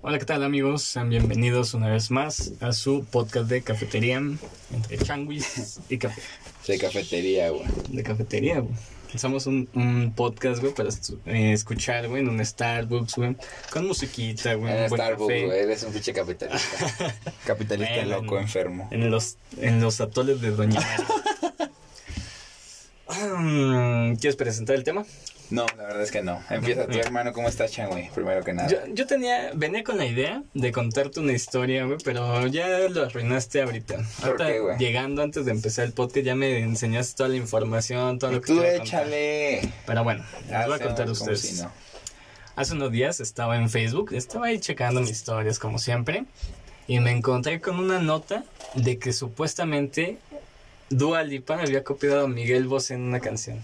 Hola, ¿qué tal amigos? Sean bienvenidos una vez más a su podcast de cafetería entre changuis y café. De cafetería, güey. De cafetería, güey. Un, un podcast, güey, para eh, escuchar, güey, en un Starbucks, güey, con musiquita, güey, En un Starbucks, güey. Eres un pinche capitalista. capitalista loco, enfermo. En los, en los atoles de Doña. Mm, ¿Quieres presentar el tema? No, la verdad es que no. Empieza tu No. hermano. ¿Cómo estás, Chan, güey? Primero que nada. Yo, yo tenía, venía con la idea de contarte una historia, güey, pero ya lo arruinaste ahorita. ¿Por Ahorita, qué, güey? llegando antes de empezar el podcast, ya me enseñaste toda la información, todo lo que Tú contar. échale. Pero bueno, les voy a contar a ustedes. si no. Hace unos días estaba en Facebook, estaba ahí checando mis historias como siempre, y me encontré con una nota de que supuestamente Dua Lipa había copiado a Miguel Bosé en una canción.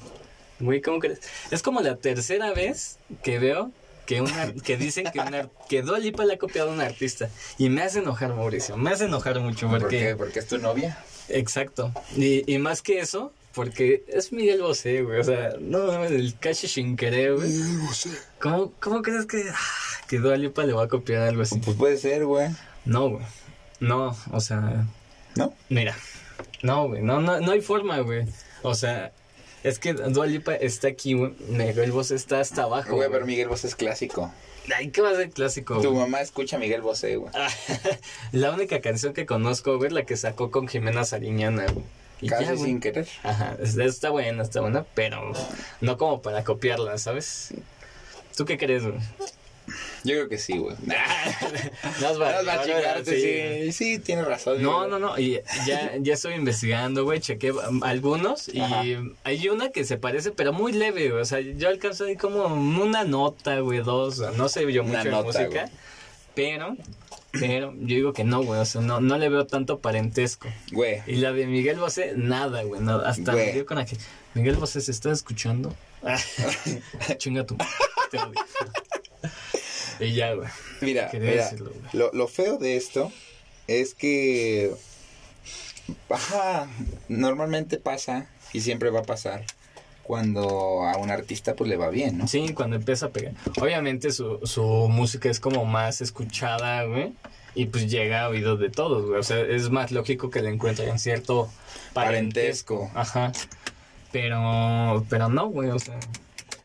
Güey, ¿cómo crees? Es como la tercera vez que veo que una que dicen que una, que Dua Lipa le ha copiado a un artista y me hace enojar Mauricio, me hace enojar mucho ¿Por porque qué? Porque es tu novia. exacto. Y, y más que eso, porque es Miguel Bosé, güey, o sea, no mames, el Cashi Shinkere, güey. ¿Cómo, ¿Cómo crees que, ah, que Dua Lipa le va a copiar algo así? Pues puede ser, güey. No, güey. No, o sea, ¿No? mira. No, güey. No, no, no hay forma, güey. O sea, es que Dua Lipa está aquí, güey. Miguel Bosé está hasta abajo. Güey, pero Miguel Bosé es clásico. Ay, ¿qué va a ser clásico? Tu güey? mamá escucha a Miguel Bosé, güey. Ah, la única canción que conozco, güey, es la que sacó con Jimena Sariñana, güey. Y Casi ya, sin querer. Ajá, es- está buena, está buena, pero no como para copiarla, ¿sabes? ¿Tú qué crees, güey? Yo creo que sí, güey. no es Vas a chingarte, sí. sí. Sí, tienes razón. No, güey. no, no, y ya, ya estoy investigando, güey, chequé algunos y Ajá. hay una que se parece, pero muy leve, güey, o sea, yo alcanzo ahí como una nota, güey, dos, no sé yo Una mucho de nota, música, güey. pero, pero yo digo que no, güey, o sea, no, no le veo tanto parentesco. Güey. Y la de Miguel Bosé, nada, güey, nada, hasta Güey. me dio con aquel, Miguel Bosé, ¿se está escuchando? Chinga tú, te odio. Y ya, güey. Mira, mira, decirlo, güey. lo, lo feo de esto es que, ajá, normalmente pasa y siempre va a pasar cuando a un artista pues le va bien, ¿no? Sí, cuando empieza a pegar. Obviamente su, su música es como más escuchada, güey. Y pues llega a oídos de todos, güey. O sea, es más lógico que le encuentren cierto parentesco. Parentesco. Ajá. Pero, pero no, güey. O sea,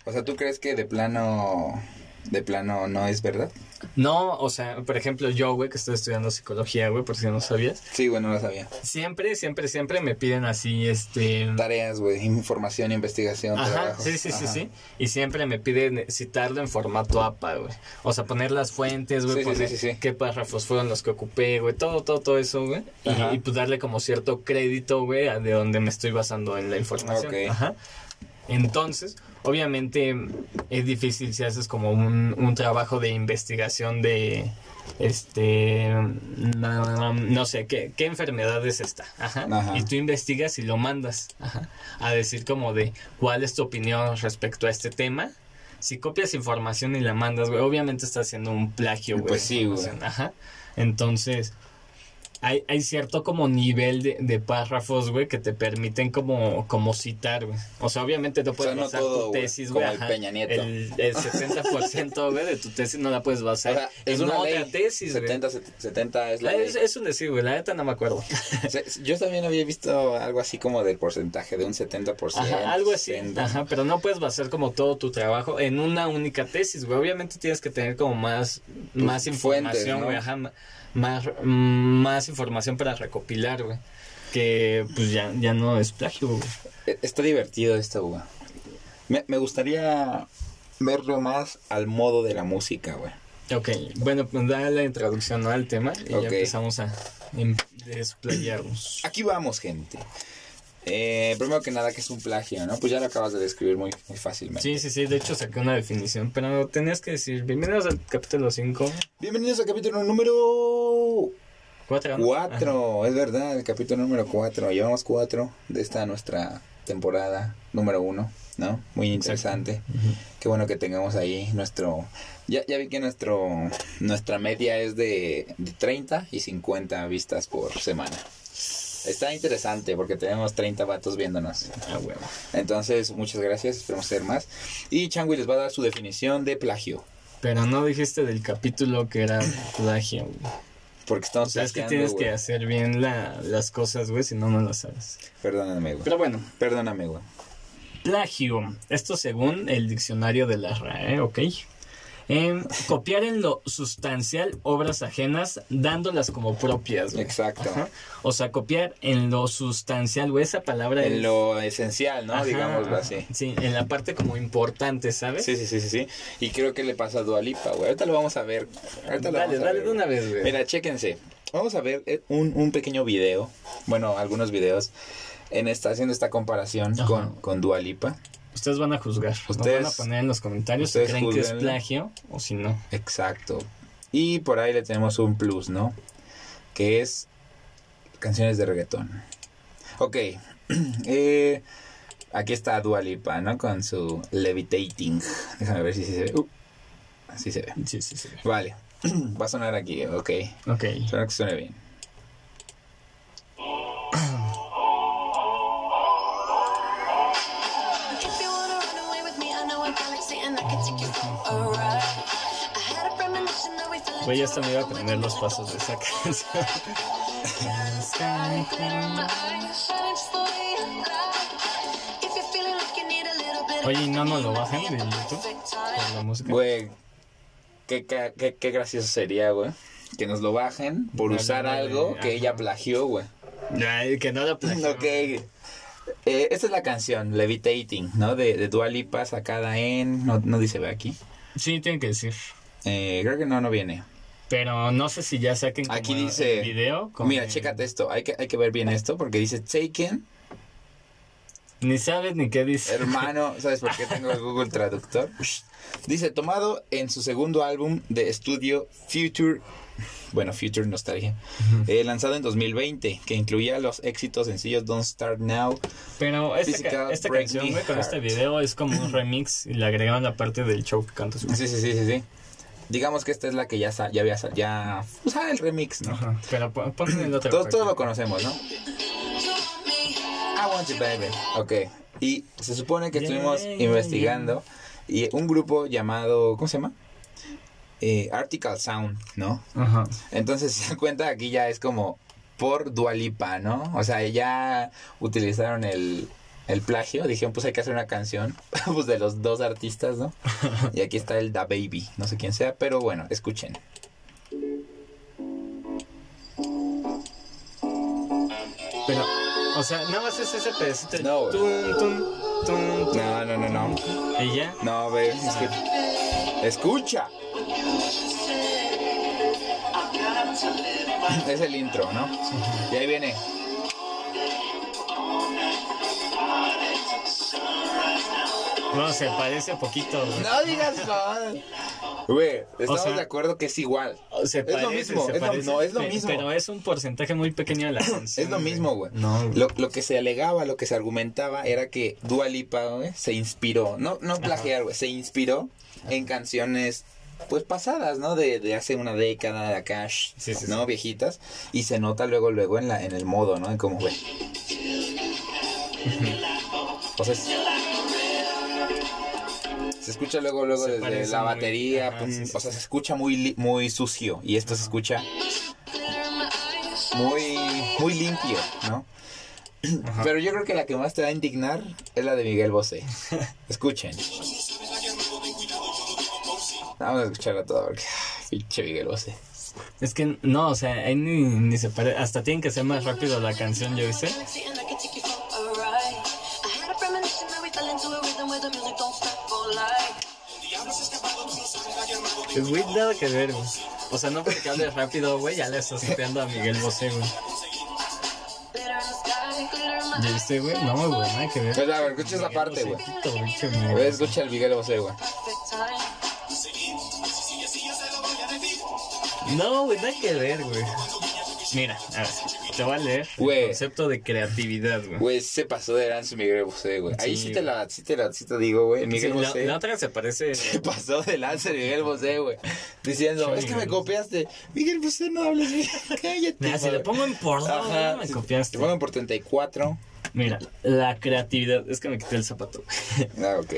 O sea, ¿tú crees que de plano, de plano no es verdad? no, o sea, por ejemplo, yo, güey, que estoy estudiando psicología, güey, por si no sabías. Sí, güey, no lo sabía. Siempre, siempre, siempre me piden así, este. Tareas, güey, información, investigación, Ajá, trabajos. sí, sí, sí, Ajá. sí. Y siempre me piden citarlo en formato APA, güey. O sea, poner las fuentes, güey, Sí, poner sí, sí, sí. qué párrafos fueron los que ocupé, güey, todo, todo, todo eso, güey. Y, y, pues darle como cierto crédito, güey, a de donde me estoy basando en la información. Ok. Ajá. Entonces, obviamente es difícil si haces como un, un trabajo de investigación de, este, no, no sé, ¿qué, qué enfermedad es esta? Ajá. Ajá. Y tú investigas y lo mandas ajá, a decir como de cuál es tu opinión respecto a este tema. Si copias información y la mandas, güey, obviamente estás haciendo un plagio, güey. Pues sí, güey. Ajá. Entonces, hay, hay cierto como nivel de, de párrafos, güey, que te permiten como, como citar, güey. O sea, obviamente no O puedes sea, no basar todo, tu tesis, güey. el. El, el 70%, güey, de tu tesis no la puedes O basar sea, es en una otra ley. tesis, güey. 70, 70 es la Ah, ley. Es, es un decir, güey, la neta no me acuerdo. Yo también había visto algo así como del porcentaje, de un 70%. Ajá, algo así. 60. Ajá, pero no puedes basar como todo tu trabajo en una única tesis, güey. Obviamente tienes que tener como más, más fuentes, información, ¿no? güey. Ajá, más, más información para recopilar, güey. Que pues ya, ya no es plagio, güey. E- Está divertido esto, güey. Me, me gustaría verlo más al modo de la música, güey. Ok, bueno, pues da la introducción ¿no? al tema y ya empezamos a em- desplayarnos. Aquí vamos, gente. Eh, primero que nada, que es un plagio, ¿no? Pues ya lo acabas de describir muy, muy fácilmente. Sí, sí, sí, de hecho saqué una definición, pero tenías que decir, bienvenidos al capítulo 5, Bienvenidos al capítulo número 4, ¿no? 4. Es verdad, el capítulo número 4. Llevamos 4 de esta nuestra temporada número 1, ¿no? Muy interesante. Ujú. Qué bueno que tengamos ahí nuestro... Ya, ya vi que nuestro nuestra media es de, de 30 y 50 vistas por semana. Está interesante porque tenemos 30 vatos viéndonos. Ah, bueno. Entonces, muchas gracias, esperemos ser más. Y Changui les va a dar su definición de plagio. Pero no dijiste del capítulo que era plagio, güey. Porque estamos O sea, es que tienes güey. que hacer bien la- las cosas, güey, si no, no las sabes. Perdóname, güey. Pero bueno, Perdóname, güey. plagio. Esto según el diccionario de la RAE, ¿ok? Copiar en lo sustancial obras ajenas, dándolas como propias, güey. Exacto. Ajá. O sea, copiar en lo sustancial, güey, esa palabra En es- lo esencial, ¿no? Ajá, Digámoslo así. Sí, en la parte como importante, ¿sabes? Sí, sí, sí, sí, sí. Y creo que le pasa a Dualipa, güey. Ahorita lo vamos a ver. Ahorita lo Dale, vamos a dale ver, de una vez, güey. Mira, chéquense. Vamos a ver eh, un, un pequeño video. Bueno, algunos videos. En esta, haciendo esta comparación Ajá. con, con Dualipa. Ustedes van a juzgar. Nos Ustedes- van a poner en los comentarios si creen que es plagio o si no. Exacto. Y por ahí le tenemos un plus, ¿no? Que es canciones de reggaetón. Ok. Eh, aquí está Dualipa, ¿no? Con su levitating. Déjame ver si se ve. Uh, así se ve. Sí, sí, sí. Vale. Va a sonar aquí, ok. Ok. Espero que suene bien. Güey, ya hasta me iba a aprender los pasos de esa canción. Oye, ¿y no nos lo bajan de YouTube? Por la música. Güey, qué, qué, qué- gracioso sería, güey. Que nos lo bajen por Dale, usar dale, algo que ella plagió, güey. Ay, que no lo plagió. Ok. Eh, esta es la canción, Levitating, ¿no? De, de Dua Lipa, sacada en... No, no dice, ve aquí. Sí, tienen que decir. Eh, creo que no, no viene. Pero no sé si ya saquen como Aquí dice... el video. con Mira, el- chécate esto. Hay que, hay que ver bien esto porque dice Taken. Ni sabes ni qué dice. Hermano, ¿sabes por qué tengo el Google Traductor? Dice, tomado en su segundo álbum de estudio Future, bueno, Future Nostalgia, eh, lanzado en 2020, que incluía los éxitos sencillos Don't Start Now. Pero esta, Physical ca- esta canción, güey, con este video es como un remix y le agregaron la parte del show que canta su Sí, sí, sí, sí, sí. Digamos que esta es la que ya, ya había, ya, pues, ah, el remix, ¿no? Ajá. Pero ponle el otro. Todos, lo conocemos, ¿no? I want you, baby. Ok. Y se supone que Yeah, estuvimos yeah, investigando y un grupo llamado, ¿cómo se llama? Eh, Article Sound, ¿no? Ajá. Entonces, si se dan cuenta, aquí ya es como por Dualipa, ¿no? O sea, ya utilizaron el, el plagio. Dijeron, pues hay que hacer una canción pues de los dos artistas, ¿no? Y aquí está el Da Baby, no sé quién sea, pero bueno, escuchen. Pero, o sea, nada más es ese pedacito. No, tun, tun, tun, No, no, no, no. Y ya. No, ve, escu- escucha. Es el intro, ¿no? Y ahí viene. No, se parece poquito, güey. No digas mal. Güey, estamos sea, de acuerdo que es igual. Se es lo parece, mismo, se es lo- parece, no, es lo pe- mismo. Pero es un porcentaje muy pequeño de la canción. Es lo mismo, güey. No, güey. Lo, lo que se alegaba, lo que se argumentaba era que Dua Lipa, güey, se inspiró, no, no plagiar, güey, se inspiró en canciones pues pasadas, ¿no? De, de hace una década de acá, Sí, sí, ¿no? Viejitas. Y se nota luego, luego en la, en el modo, ¿no? En cómo, güey. O sea, es- se escucha luego, luego Se desde la muy- batería, ajá, pum, sí, sí, o sea, se escucha muy, muy sucio. Y esto se escucha muy, muy limpio, ¿no? Ajá. Pero yo creo que la que más te va a indignar es la de Miguel Bosé. Escuchen. Vamos a escucharla toda porque, pinche Miguel Bosé. Es que no, o sea, ahí ni, ni se parece. Hasta tienen que ser más rápido la canción, ¿yo viste? Güey, nada que ver, güey. O sea, no porque hable rápido, güey, ya le estás copiando a Miguel Bosé, güey. ¿Ya viste, güey? No, güey, nada que ver. Pero, a ver, escucha esa Miguel parte, güey. A ver, escucha el Miguel Bosé, güey. No, güey, nada que ver, güey. Mira, a ver. Te voy a leer Güey. el concepto de creatividad, güey. Güey, se pasó de lanza Miguel Bosé, güey. Ahí Sí, sí te la, sí te la, sí te digo, güey. Miguel Bosé. la otra se parece. Se pasó de lanza Miguel Bosé, güey. Diciendo, es que me copiaste. Miguel Bosé, no hables bien. Cállate. Mira, si le pongo en por Ajá. me si copiaste. Te pongo por 34. Mira, la creatividad. Es que me quité el zapato. Ah, ok.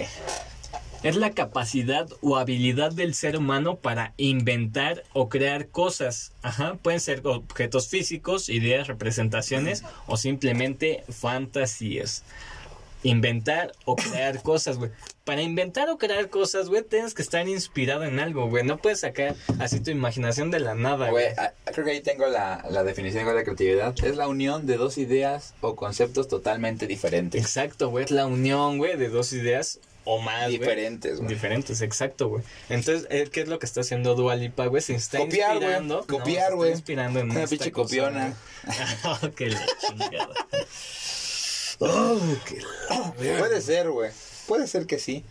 Es la capacidad o habilidad del ser humano para inventar o crear cosas. Ajá, pueden ser objetos físicos, ideas, representaciones o simplemente fantasías. Inventar o crear cosas, güey. Para inventar o crear cosas, güey, tienes que estar inspirado en algo, güey. No puedes sacar así tu imaginación de la nada, Güey, creo que ahí tengo la, la definición de la creatividad. Es la unión de dos ideas o conceptos totalmente diferentes. Exacto, güey. Es la unión, güey, de dos ideas o más. Diferentes, güey. Diferentes, exacto, güey. Entonces, eh, ¿qué es lo que está haciendo Dua Lipa, güey? Se está Copiar, güey. inspirando. no, Copiar, güey. inspirando en Una pinche copiona. güey. que la chingada. Puede ser, güey. Puede ser que sí.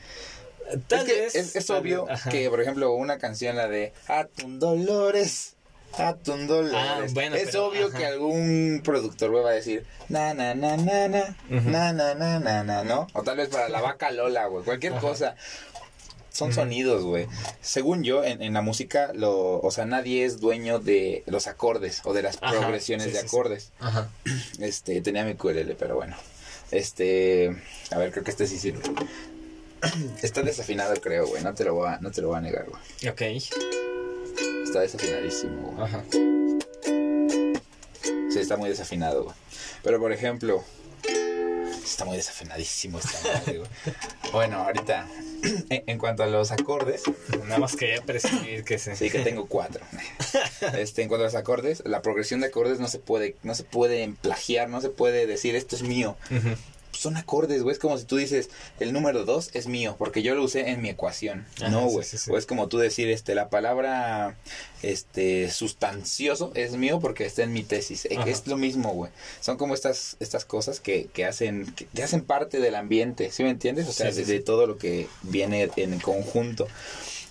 Tal es que vez. es, es tal obvio vez, que, por ejemplo, una canción, la de Atun Dolores. Dolores. Ah, bueno, es pero, obvio ajá. que algún productor güey, va a decir na na na na na Ujú. na na na na na, ¿no? O tal vez para la vaca Lola, güey. Cualquier Ajá. cosa. Son sonidos, güey. Según yo, en, en la música, lo, o sea, nadie es dueño de los acordes o de las Ajá, progresiones sí, de sí, sí. acordes. Ajá. Este, tenía mi QLL, pero bueno. Este, a ver, creo que este sí sirve. Está desafinado, creo, güey. No te lo voy a, no te lo voy a negar, güey. Ok. Está desafinadísimo, güey. Ajá. Sí, está muy desafinado, güey. Pero, por ejemplo, está muy desafinadísimo esta madre, güey. Bueno, ahorita, en, en cuanto a los acordes, Nada más quería presumir que se. sí que tengo cuatro. Este, en cuanto a los acordes, la progresión de acordes no se puede, no se puede plagiar, no se puede decir esto es mío. Ujú. Son acordes, güey. Es como si tú dices, el número 2 es mío, porque yo lo usé en mi ecuación. Ajá, no, güey. sí, sí. O es como tú decir, este, la palabra, este, sustancioso es mío porque está en mi tesis. Ajá. Es lo mismo, güey. Son como estas, estas cosas que, que hacen, que, que hacen parte del ambiente, ¿sí me entiendes? O sea, de todo lo que viene en conjunto.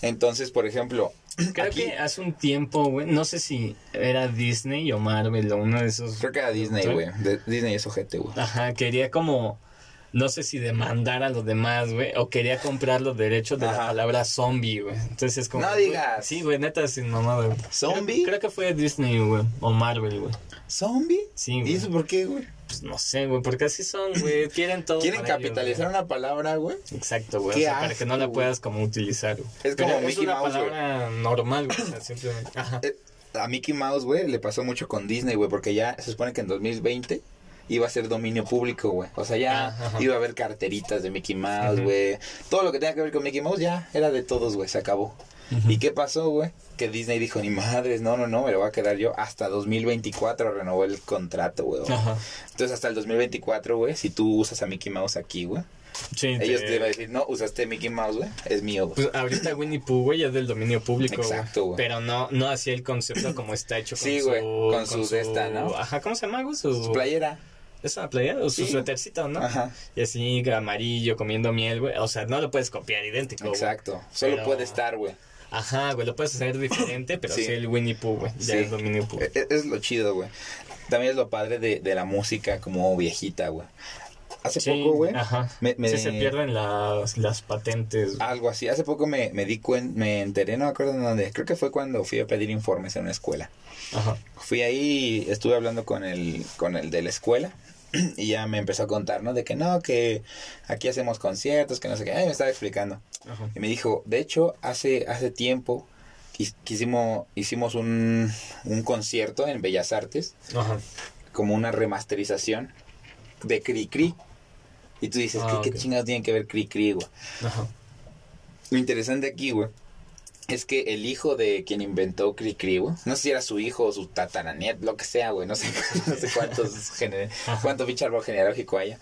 Entonces, por ejemplo, Creo aquí, que hace un tiempo, güey, no sé si era Disney o Marvel o uno de esos. creo que era Disney, güey. Disney es ojete, güey. Ajá, quería como, no sé si demandar a los demás, güey, o quería comprar los derechos de la palabra zombie, güey. Entonces es como... No digas. Sí, güey, neta, sin mamada, güey. ¿Zombie? Creo, creo que fue Disney, güey, o Marvel, güey. ¿Zombie? Sí, ¿Y güey. eso por qué, güey? Pues no sé, güey, porque así son, güey. Quieren todo. ¿Quieren para ellos, capitalizar güey. una palabra, güey? Exacto, güey. O sea, para que no la puedas como utilizar, güey. Es Pero como es Mickey una Mouse, palabra normal, güey. O sea, simplemente. Ajá. Eh, a Mickey Mouse, güey, le pasó mucho con Disney, güey, porque ya se supone que en 2020 iba a ser dominio público, güey. O sea, ya Ah, ajá. iba a haber carteritas de Mickey Mouse, güey. Todo lo que tenga que ver con Mickey Mouse ya era de todos, güey, se acabó. ¿Y qué pasó, güey? Que Disney dijo, ni madres, no, no, no, me lo voy a quedar yo hasta 2024, renovó el contrato, güey. Ajá. Entonces, hasta el 2024, güey, si tú usas a Mickey Mouse aquí, güey, Sí, ellos te- te van a decir, no, usaste Mickey Mouse, güey, es mío, güey. Pues ahorita Winnie Pooh, güey, es del dominio público. güey. Exacto, güey. Pero no, no así el concepto como está hecho con Sí, su... güey, con su de esta, ¿no? Ajá, ¿cómo se llama, güey? Su, Su playera. ¿Es una playera? O su Sí. suétercito, ¿no? Ajá. Y así, amarillo, comiendo miel, güey. O sea, no lo puedes copiar idéntico. Exacto. Solo Pero- puede estar, güey. Ajá, güey, lo puedes hacer diferente, pero Sí. sí, el Winnie Pooh, güey. Ya Sí. es dominio Pooh. E- Es, lo chido, güey. También es lo padre de, de la música como viejita, güey. Hace Sí, poco, güey, Ajá. me- me- Sí, se pierden las, las patentes. güey. algo así. Hace poco me, me di cuenta, me enteré, no me acuerdo en dónde. Creo que fue cuando fui a pedir informes en una escuela. Ajá. Fui ahí, estuve hablando con el, con el de la escuela. Y ya me empezó a contar, ¿no? De que no, que aquí hacemos conciertos, que no sé qué. Ay, me estaba explicando. Ajá. Y me dijo, de hecho, hace, hace tiempo quis- quisimos, hicimos un, un concierto en Bellas Artes. Ajá. como una remasterización de Cri Cri. Y tú dices, Ah, ¿qué, qué chingados tienen que ver Cri Cri, güey? Ajá. Lo interesante aquí, güey, es que el hijo de quien inventó Cri Cri, güey, no sé si era su hijo o su tataranet, lo que sea, güey, no sé, no sé cuántos gener- cuánto pinche árbol genealógico haya.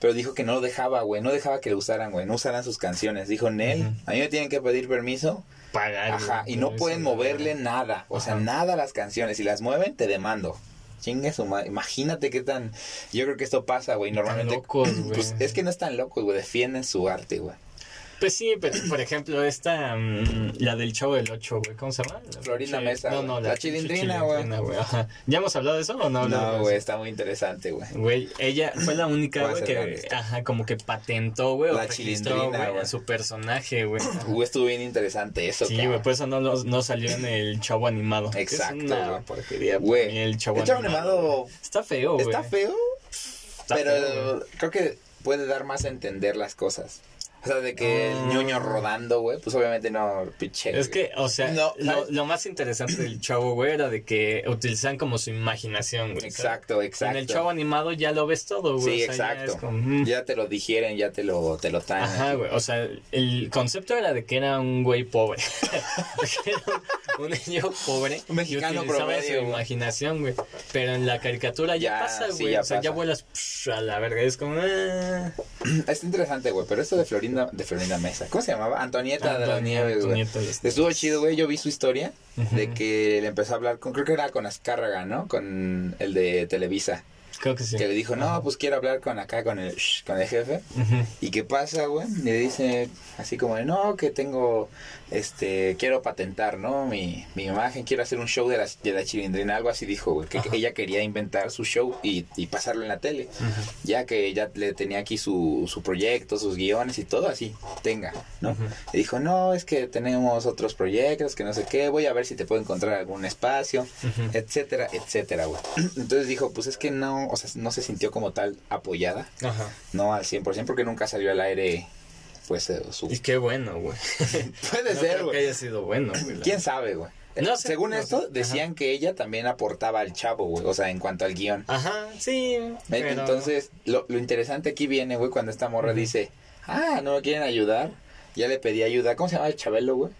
Pero dijo que no lo dejaba, güey, no dejaba que lo usaran, güey, no usaran sus canciones. Dijo, Nel, a mí me tienen que pedir permiso. Pagar. Ajá, y no pueden moverle nada, o sea, nada a las canciones. Si las mueven, te demando. Chingue su madre. Imagínate qué tan. Yo creo que esto pasa, güey. Normalmente. locos, güey. Pues es que no están locos, güey. Defienden su arte, güey. Pues sí, pero por ejemplo, esta, mm, la del chavo del 8, güey, ¿cómo se llama? La Florinda pinche- Mesa, No, no, La la, Chilindrina, güey. ¿Ya hemos hablado de eso o no? No, güey, está muy interesante, güey. Güey, ella fue la única, güey, que, ajá, como que patentó, güey, o La registró, Chilindrina, güey, a su personaje, güey. Güey, estuvo bien interesante eso, Sí, güey, pues eso no, no, no salió en el chavo animado. Exacto, güey. Güey, el chavo, el animado. animado Está feo, güey. está feo, Está pero feo, creo que puede dar más a entender las cosas. O sea, de que Ah. el ñoño rodando, güey, pues obviamente no, pinche. Es que, o sea, No, lo, lo más interesante del chavo, güey, era de que utilizaban como su imaginación, güey. ¿sabes? Exacto, exacto. En el chavo animado ya lo ves todo, güey. Sí, o sea, ya exacto. es como, mm. Ya te lo digieren, ya te lo, te lo traen. Ajá, güey. O sea, el concepto era de que era un güey pobre. Un, un niño pobre. Un mexicano y utilizaba promedio, su imaginación, güey. Pero en la caricatura ya, Ya, pasa, sí, güey. ya o sea, ya pasa. vuelas psh, a la verga. Es como. ah. Está interesante, güey, pero esto de Florinda, de Florinda Mesa, ¿cómo se llamaba? Antonieta de las Nieves, güey. Antonieta de Estuvo chido, güey, yo vi su historia de que le empezó a hablar con, creo que era con Azcárraga, ¿no? Con el de Televisa. Creo que sí. Que le dijo, no, pues quiero hablar con acá, con el, con el jefe. ¿Y qué pasa, güey? Le dice así como, no, que tengo, este, quiero patentar, ¿no? Mi, mi imagen, quiero hacer un show de la, de la chilindrina, algo así dijo, güey. Que ella quería inventar su show y, y pasarlo en la tele. Ya que ya le tenía aquí su, su proyecto, sus guiones y todo así, tenga, ¿no? Y dijo, no, es que tenemos otros proyectos, que no sé qué, voy a ver si te puedo encontrar algún espacio, etcétera, etcétera, güey. Entonces dijo, pues es que no, o sea, no se sintió como tal apoyada, Ajá. no al 100%, porque nunca salió al aire, pues, eh, su... Y qué bueno, güey. Puede No ser, creo que güey. haya sido bueno, güey. ¿Quién sabe, güey? No sé, Según no esto, sé. decían que ella también aportaba al chavo, güey, o sea, en cuanto al guion. Ajá, sí. pero- Entonces, lo, lo interesante aquí viene, güey, cuando esta morra dice, ah, no me quieren ayudar. Ya le pedí ayuda. ¿Cómo se llama el Chabelo, güey?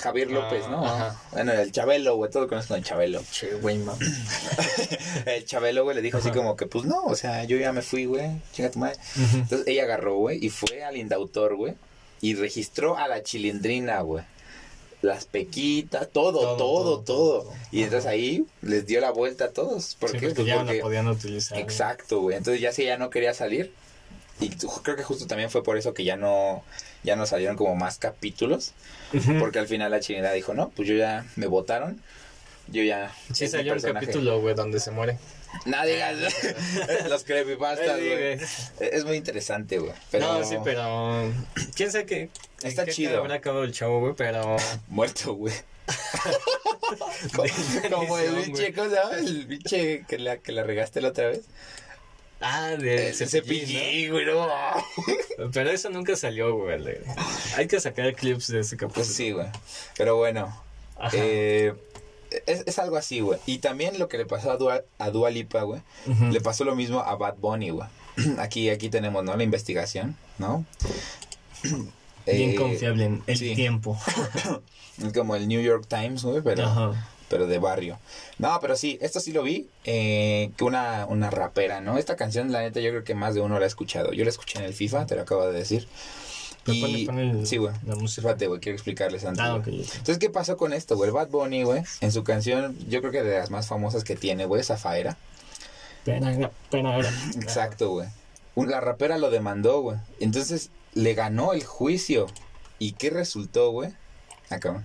Javier Ah, López, ¿no? ajá. Bueno, el Chabelo, güey, todo conocen el Chabelo. Che, güey, el Chabelo, güey, le dijo así como que, pues no, o sea, yo ya me fui, güey, chinga tu madre. Entonces ella agarró, güey, y fue al Indautor, güey, y registró a la chilindrina, güey. Las pequitas, todo, Todo, todo, todo, todo. todo. Y entonces ahí les dio la vuelta a todos. ¿Por Sí, qué? porque Pues ya no porque- la podían utilizar. Exacto, güey. Entonces ya si ella no quería salir. Y creo que justo también fue por eso que ya no, ya no salieron como más capítulos. Ujú. Porque al final la chinera dijo, no, pues yo ya me votaron. Yo ya. Sí salió un personaje". capítulo, güey, donde se muere. No digas. Los creepypastas, Sí, güey. Es muy interesante, güey. Pero... No, sí, pero... ¿Quién sabe qué? Está qué chido. habrá acabado el chavo, güey, pero... Muerto, güey. como, como el güey. ¿cómo se llama? El pinche que la, que la regaste la otra vez. Ah, de cepillín, güey. Pero eso nunca salió, güey. Hay que sacar clips de ese capítulo. Pues sí, güey. Pero bueno. Eh, es, es algo así, güey. Y también lo que le pasó a Dua, a Dua Lipa, güey. Le pasó lo mismo a Bad Bunny, güey. Aquí, aquí tenemos, ¿no? La investigación, ¿no? Bien Eh, confiable en el sí. tiempo. Es como el New York Times, güey, pero, Ajá. Pero de barrio. No, pero sí, esto sí lo vi. Eh, que una, una rapera, ¿no? Esta canción, la neta, yo creo que más de uno la ha escuchado. Yo la escuché en el FIFA, te lo acabo de decir. Pero Y- el- sí, güey. la música. Espérate, güey, quiero explicarles antes. Ah, güey. ok. ok. Entonces, ¿qué pasó con esto, güey? El Bad Bunny, güey, en su canción, yo creo que de las más famosas que tiene, güey, Zafaera. Pena, pena, era. Exacto, güey. La rapera lo demandó, güey. Entonces, le ganó el juicio. ¿Y qué resultó, güey? Acá,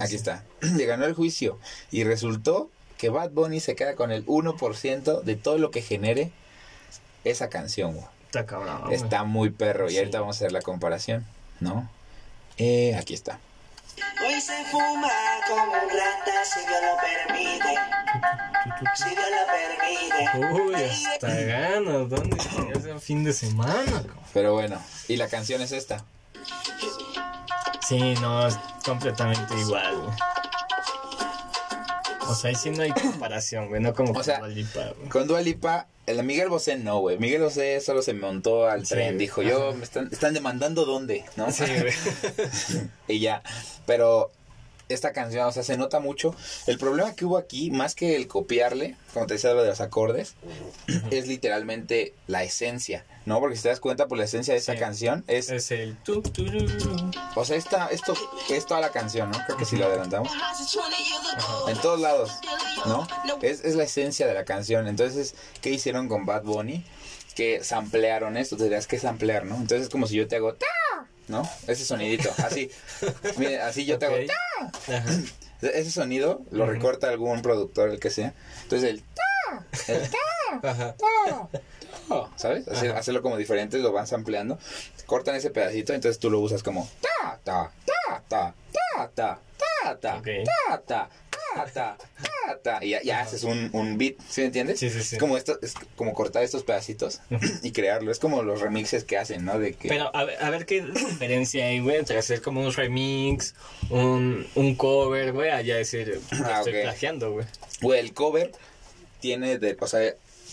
Aquí, está. Le ganó el juicio. Y resultó que Bad Bunny se queda con el 1% de todo lo que genere esa canción, güey. Está cabrón. güey. Está muy perro. Y Sí. ahorita vamos a hacer la comparación, ¿no? Eh, aquí está. Hoy se fuma como un rata si Dios lo permite. Si Dios lo permite. Uy, hasta ganas. ¿Dónde? Ya sea fin de semana. cabrón. Pero bueno, y la canción es esta. Sí, no, es completamente igual, güey. O sea, ahí sí no hay comparación, güey. No como con sea, Dua Lipa, güey. Con Dua Lipa, el Miguel Bosé no, güey. Miguel Bosé solo se montó al Sí, tren. Dijo, yo, me están, están demandando dónde, ¿no? Sí, güey. y ya. Pero esta canción, o sea, se nota mucho. El problema que hubo aquí, más que el copiarle, como te decía lo de los acordes, es literalmente la esencia, ¿no? Porque si te das cuenta, pues la esencia de esta Sí. canción es, Es el o sea, esta, esto es toda la canción, ¿no? Creo que si lo adelantamos. En todos lados, ¿no? Es, es la esencia de la canción. Entonces, ¿qué hicieron con Bad Bunny? Que samplearon esto. Te dirás que samplear, ¿no? Entonces es como si yo te hago. ¿No? Ese sonidito, así. Mire, así yo te hago. Ese sonido lo recorta algún productor, el que sea. Entonces el ta, el ta, Ajá. ta, ta, ¿sabes? Hacer- hacerlo como diferente, lo van sampleando. Cortan ese pedacito, entonces tú lo usas como ta, ta, ta, ta, ta, ta, ta, ta, ta, ta, ta. Y ya, ya haces un, un beat, ¿sí me entiendes? Sí, sí, sí. Es como esto, es como cortar estos pedacitos y crearlo. Es como los remixes que hacen, ¿no? De que Pero a ver, a ver qué diferencia hay, güey, entre hacer como un remix, un, un cover, güey, allá decir, Ah, estoy ok. plagiando, güey. Güey, el cover tiene de, o sea,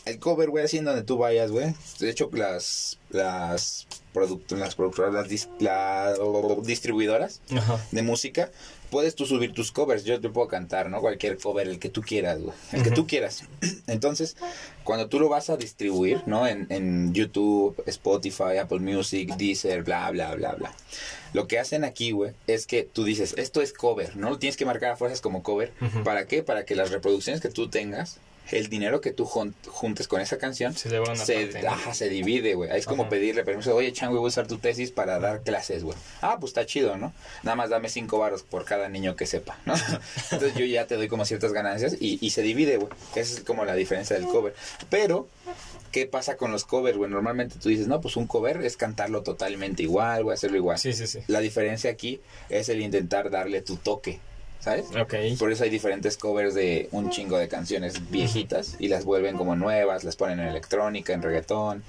el cover, güey, así en donde tú vayas, güey. De hecho, las, las, product- las productoras, las, dis- las distribuidoras Ajá. de música, puedes tú subir tus covers. Yo te puedo cantar, ¿no? Cualquier cover, el que tú quieras, güey. El que tú quieras. Entonces, cuando tú lo vas a distribuir, ¿no? En, en YouTube, Spotify, Apple Music, Deezer, bla, bla, bla, bla. Lo que hacen aquí, güey, es que tú dices, esto es cover, ¿no? Lo tienes que marcar a fuerzas como cover. ¿Para qué? Para que las reproducciones que tú tengas, el dinero que tú jun- juntes con esa canción, Se se, ajá, se divide, güey. Ahí Es como Ajá. pedirle permiso, oye, Chan, güey, voy a usar tu tesis para dar clases, güey. Ah, pues está chido, ¿no? Nada más dame cinco varos por cada niño que sepa, ¿no? Entonces yo ya te doy como ciertas ganancias y, y se divide, güey. Esa es como la diferencia del cover. Pero, ¿qué pasa con los covers, güey? Normalmente tú dices, no, pues un cover es cantarlo totalmente igual, güey, hacerlo igual. Sí, sí, sí. La diferencia aquí es el intentar darle tu toque, ¿sabes? Ok. Por eso hay diferentes covers de un chingo de canciones viejitas y las vuelven como nuevas, las ponen en electrónica, en reggaetón.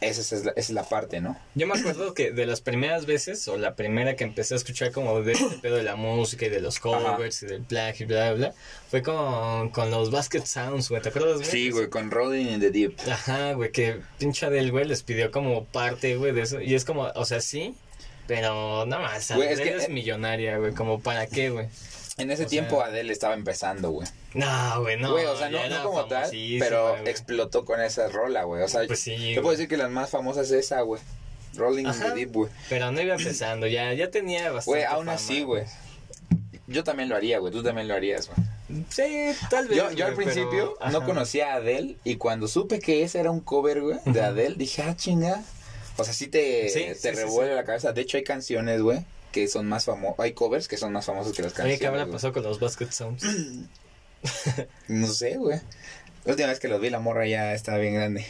Esa es la, esa es la parte, ¿no? Yo me acuerdo que de las primeras veces, o la primera que empecé a escuchar como de este pedo de la música y de los covers y del plagio y bla, bla, bla, fue con, con los Basket Sounds, güey, ¿te acuerdas, güey? Sí, güey, con Rolling in the Deep. Ajá, güey, que pinche del güey les pidió como parte, güey, de eso. Y es como, o sea, sí, pero nada más, Güey, es que- es millonaria, güey, como para qué, güey. En ese O tiempo sea- Adele estaba empezando, güey. No, güey, no. Güey, o sea, no, como tal, pero explotó con esa rola, güey. O sea, Pues sí, te güey. puedo decir que las más famosas es esa, güey. Rolling in the Deep, güey. Pero no iba empezando, ya, ya tenía bastante Güey, aún fama, así, güey. Yo también lo haría, güey. Tú también lo harías, güey. Sí, tal vez. Yo, yo al güey, pero- principio no conocía a Adele y cuando supe que ese era un cover, güey, de Adele, dije, ah, chinga. O sea, sí te, Sí, te sí, revuelve sí. la cabeza. De hecho, hay canciones, güey, que son más famosas. Hay covers que son más famosos que las Oye, canciones. ¿qué habrá pasado con los Basket Sounds? No sé, güey. La última vez que los vi, la morra ya estaba bien grande.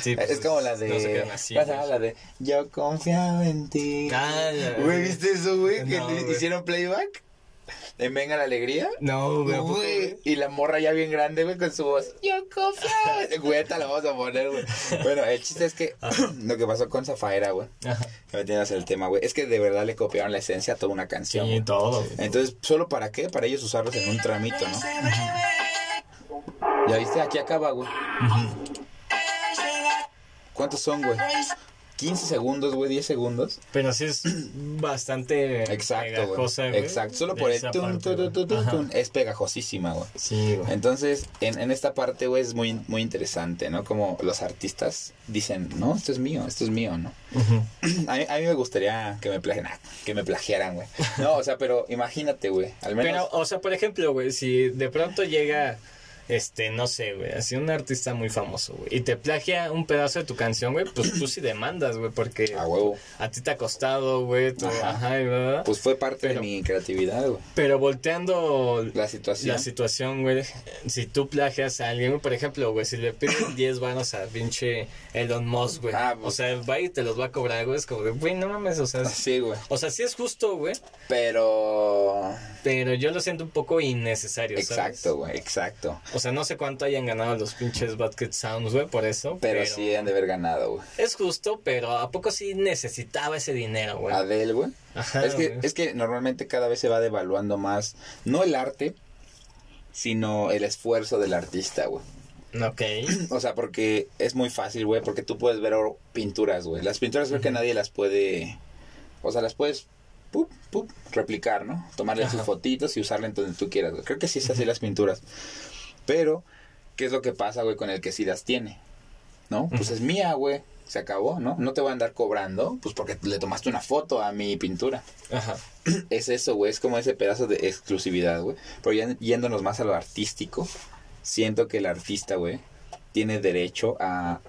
Sí, pues, es como la de. No se quedan así. ¿Cómo se güey. llama? la de Yo confiaba en ti. Ah, ¿viste eso, güey? que No, güey. hicieron playback. En Venga la Alegría. No, güey. ¿a poco, Güey, y la morra ya bien grande, güey, con su voz. Yo en-". Güey, esta la vamos a poner, güey. Bueno, el chiste es que lo que pasó con Zafaera, güey, Ajá. que me entiendas el tema, güey, es que de verdad le copiaron la esencia a toda una canción. Sí, güey. todo. güey. Entonces, ¿solo para qué? Para ellos usarlos en un tramito, ¿no? Ya viste, aquí acaba, güey. ¿Cuántos son, güey? 15 segundos, güey, 10 segundos. Pero sí es bastante Exacto, pegajosa, güey. Exacto, solo por el tun, parte, tun, es pegajosísima, güey. Sí, güey. Entonces, en, en esta parte, güey, es muy, muy interesante, ¿no? Como los artistas dicen, no, esto es mío, esto es mío, ¿no? A mí, a mí me gustaría que me plagiaran, que me plagiaran, güey. No, o sea, pero imagínate, güey, al menos... Pero, o sea, por ejemplo, güey, si de pronto llega, este, no sé, güey, así un artista muy famoso, güey, y te plagia un pedazo de tu canción, güey, pues tú sí demandas, güey, porque A huevo. a ti te ha costado, güey, Ajá. ajá. Pues fue parte Pero- de mi creatividad, güey. Pero volteando La situación. la situación, güey, si tú plagias a alguien, por ejemplo, güey, si le piden 10 vanos a pinche Elon Musk, güey, Ah, o pues- sea, va y te los va a cobrar, güey, es como güey, no mames, o sea, Sí, güey. o sea, sí es justo, güey, Pero... pero yo lo siento un poco innecesario, ¿sabes? Exacto, güey, exacto. O sea, no sé cuánto hayan ganado los pinches Basket Sounds, güey, por eso. Pero, sí han de haber ganado, güey. Es justo, pero ¿a poco sí necesitaba ese dinero, güey? Adele, güey. Ajá, es, que, es que normalmente cada vez se va devaluando más, no el arte, sino el esfuerzo del artista, güey. Ok. O sea, porque es muy fácil, güey, porque tú puedes ver pinturas, güey. Las pinturas creo que nadie las puede, o sea, las puedes pup, pup, replicar, ¿no? Tomarle Ajá. sus fotitos y usarla en donde tú quieras, güey. Creo que sí es así las pinturas. Pero, ¿qué es lo que pasa, güey, con el que sí las tiene? ¿No? Pues es mía, güey. Se acabó, ¿no? No te voy a andar cobrando, pues porque le tomaste una foto a mi pintura. Ajá. Es eso, güey, es como ese pedazo de exclusividad, güey. Pero ya yéndonos más a lo artístico, siento que el artista, güey, tiene derecho a,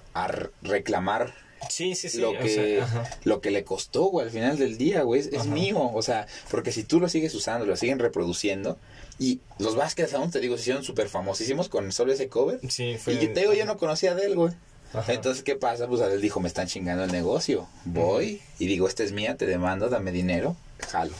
reclamar Sí, sí, sí. lo o que sea, lo que le costó, güey, al final del día, güey, es, mío, o sea, porque si tú lo sigues usando, lo siguen reproduciendo y los Vázquez aún te digo se hicieron súper famosísimos con solo ese cover. Sí, fue. Y te digo, yo no conocía de él, güey. Ajá. Entonces, ¿qué pasa? Pues a él dijo, me están chingando el negocio. Voy y digo, esta es mía, te demando, dame dinero, jalo.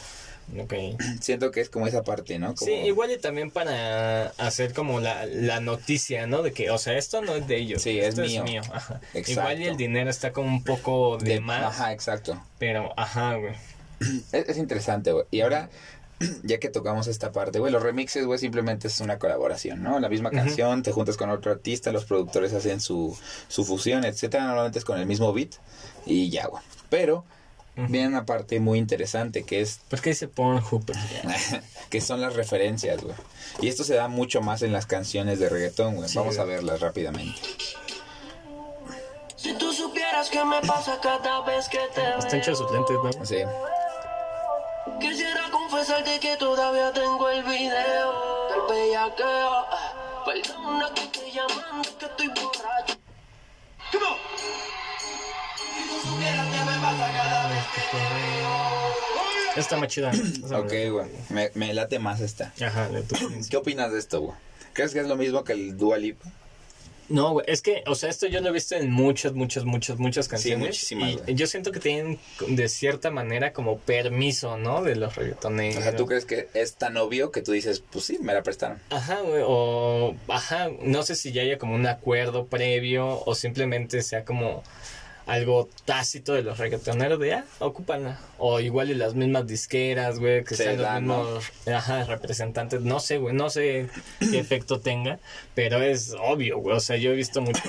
Ok. Siento que es como esa parte, ¿no? Como, Sí, igual y también para hacer como la, la noticia, ¿no? De que, o sea, esto no es de ellos. Sí, es esto mío. Ajá. Igual y el dinero está como un poco de, de- más, Ajá, exacto. pero, ajá, güey. Es, es interesante, güey. Y ahora, ya que tocamos esta parte, güey, los remixes, güey, simplemente es una colaboración, ¿no? La misma canción, te juntas con otro artista, los productores hacen su, su fusión, etcétera. Normalmente es con el mismo beat y ya, güey. Pero viene una parte muy interesante que es ¿Por qué dice Pornhub? que son las referencias, güey. Y esto se da mucho más en las canciones de reggaetón, güey. Sí, Vamos a verlas rápidamente. Si tú supieras qué me pasa cada vez que te. Están hechos sus lentes, ¿no? Sí. Quisiera confesarte que todavía tengo el video del bellaqueo. Perdona que te llamando, que estoy borracho. Come Está más chida. Ok, me- güey. Me, me late más esta. Ajá, de tu ¿Qué opinas de esto, güey? ¿Crees que es lo mismo que el Dua Lipa? No, güey, es que, o sea, esto yo lo he visto en muchas, muchas, muchas, muchas canciones. muchísimas, y yo siento que tienen, de cierta manera, como permiso, ¿no? De los reggaetoneros. O sea, ¿tú crees que es tan obvio que tú dices, pues sí, me la prestaron? Ajá, güey, o, ajá, no sé si ya haya como un acuerdo previo o simplemente sea como algo tácito de los reggaetoneros de, ah, ocúpanla. O igual y las mismas disqueras, güey, que Se sean los mismos, ajá, representantes. No sé, güey, no sé qué efecto tenga, pero es obvio, güey. O sea, yo he visto mucho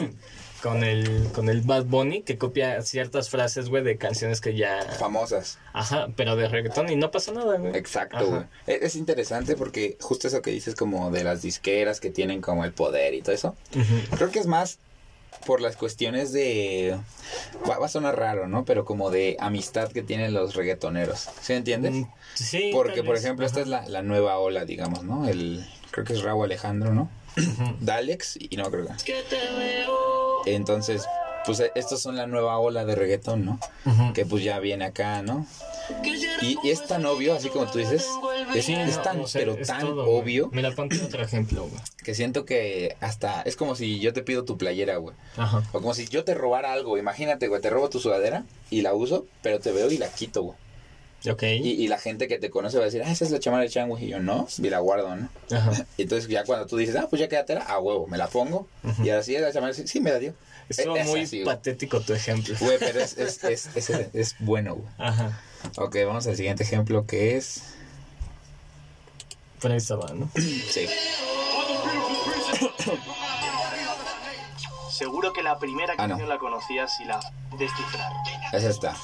con el, con el Bad Bunny que copia ciertas frases, güey, de canciones que ya... Famosas. Ajá, pero de reggaetón y no pasa nada, güey. Exacto, güey. Es, es interesante porque justo eso que dices como de las disqueras que tienen como el poder y todo eso. Creo que es más por las cuestiones de... Va, va a sonar raro, ¿no? Pero como de amistad que tienen los reggaetoneros. ¿Sí entiendes? Mm, Sí. Porque, por ejemplo, esta es la, la nueva ola, digamos, ¿no? El, creo que es Raúl Alejandro, ¿no? Dalex y no creo que... Que te veo. Entonces, pues eh, estos son la nueva ola de reggaetón, ¿no? Que pues ya viene acá, ¿no? Y, y es tan obvio, así como tú dices, es, Sí, es no, tan, o sea, pero es tan todo, obvio Mira, ponte otro ejemplo, güey. que siento que hasta es como si yo te pido tu playera, güey. Ajá. O como si yo te robara algo. Imagínate, güey, te robo tu sudadera y la uso, pero te veo y la quito, güey. Ok. Y, y la gente que te conoce va a decir, ah, esa es la chamarra de Chan, güey. Y yo, no, y la guardo, ¿no? Ajá. Y entonces ya cuando tú dices, ah, pues ya quédatela, a huevo, me la pongo. Y ahora sí, la chamarra, sí, sí, me la dio. Estuvo Es muy así, güey. patético tu ejemplo. Güey, pero es, es, es, es, es bueno, güey. Ajá. Ok, vamos al siguiente ejemplo que es... Por ahí estaba, ¿no? Sí. Seguro que la primera Ah, no. canción la conocías y la descifrar. Es esta.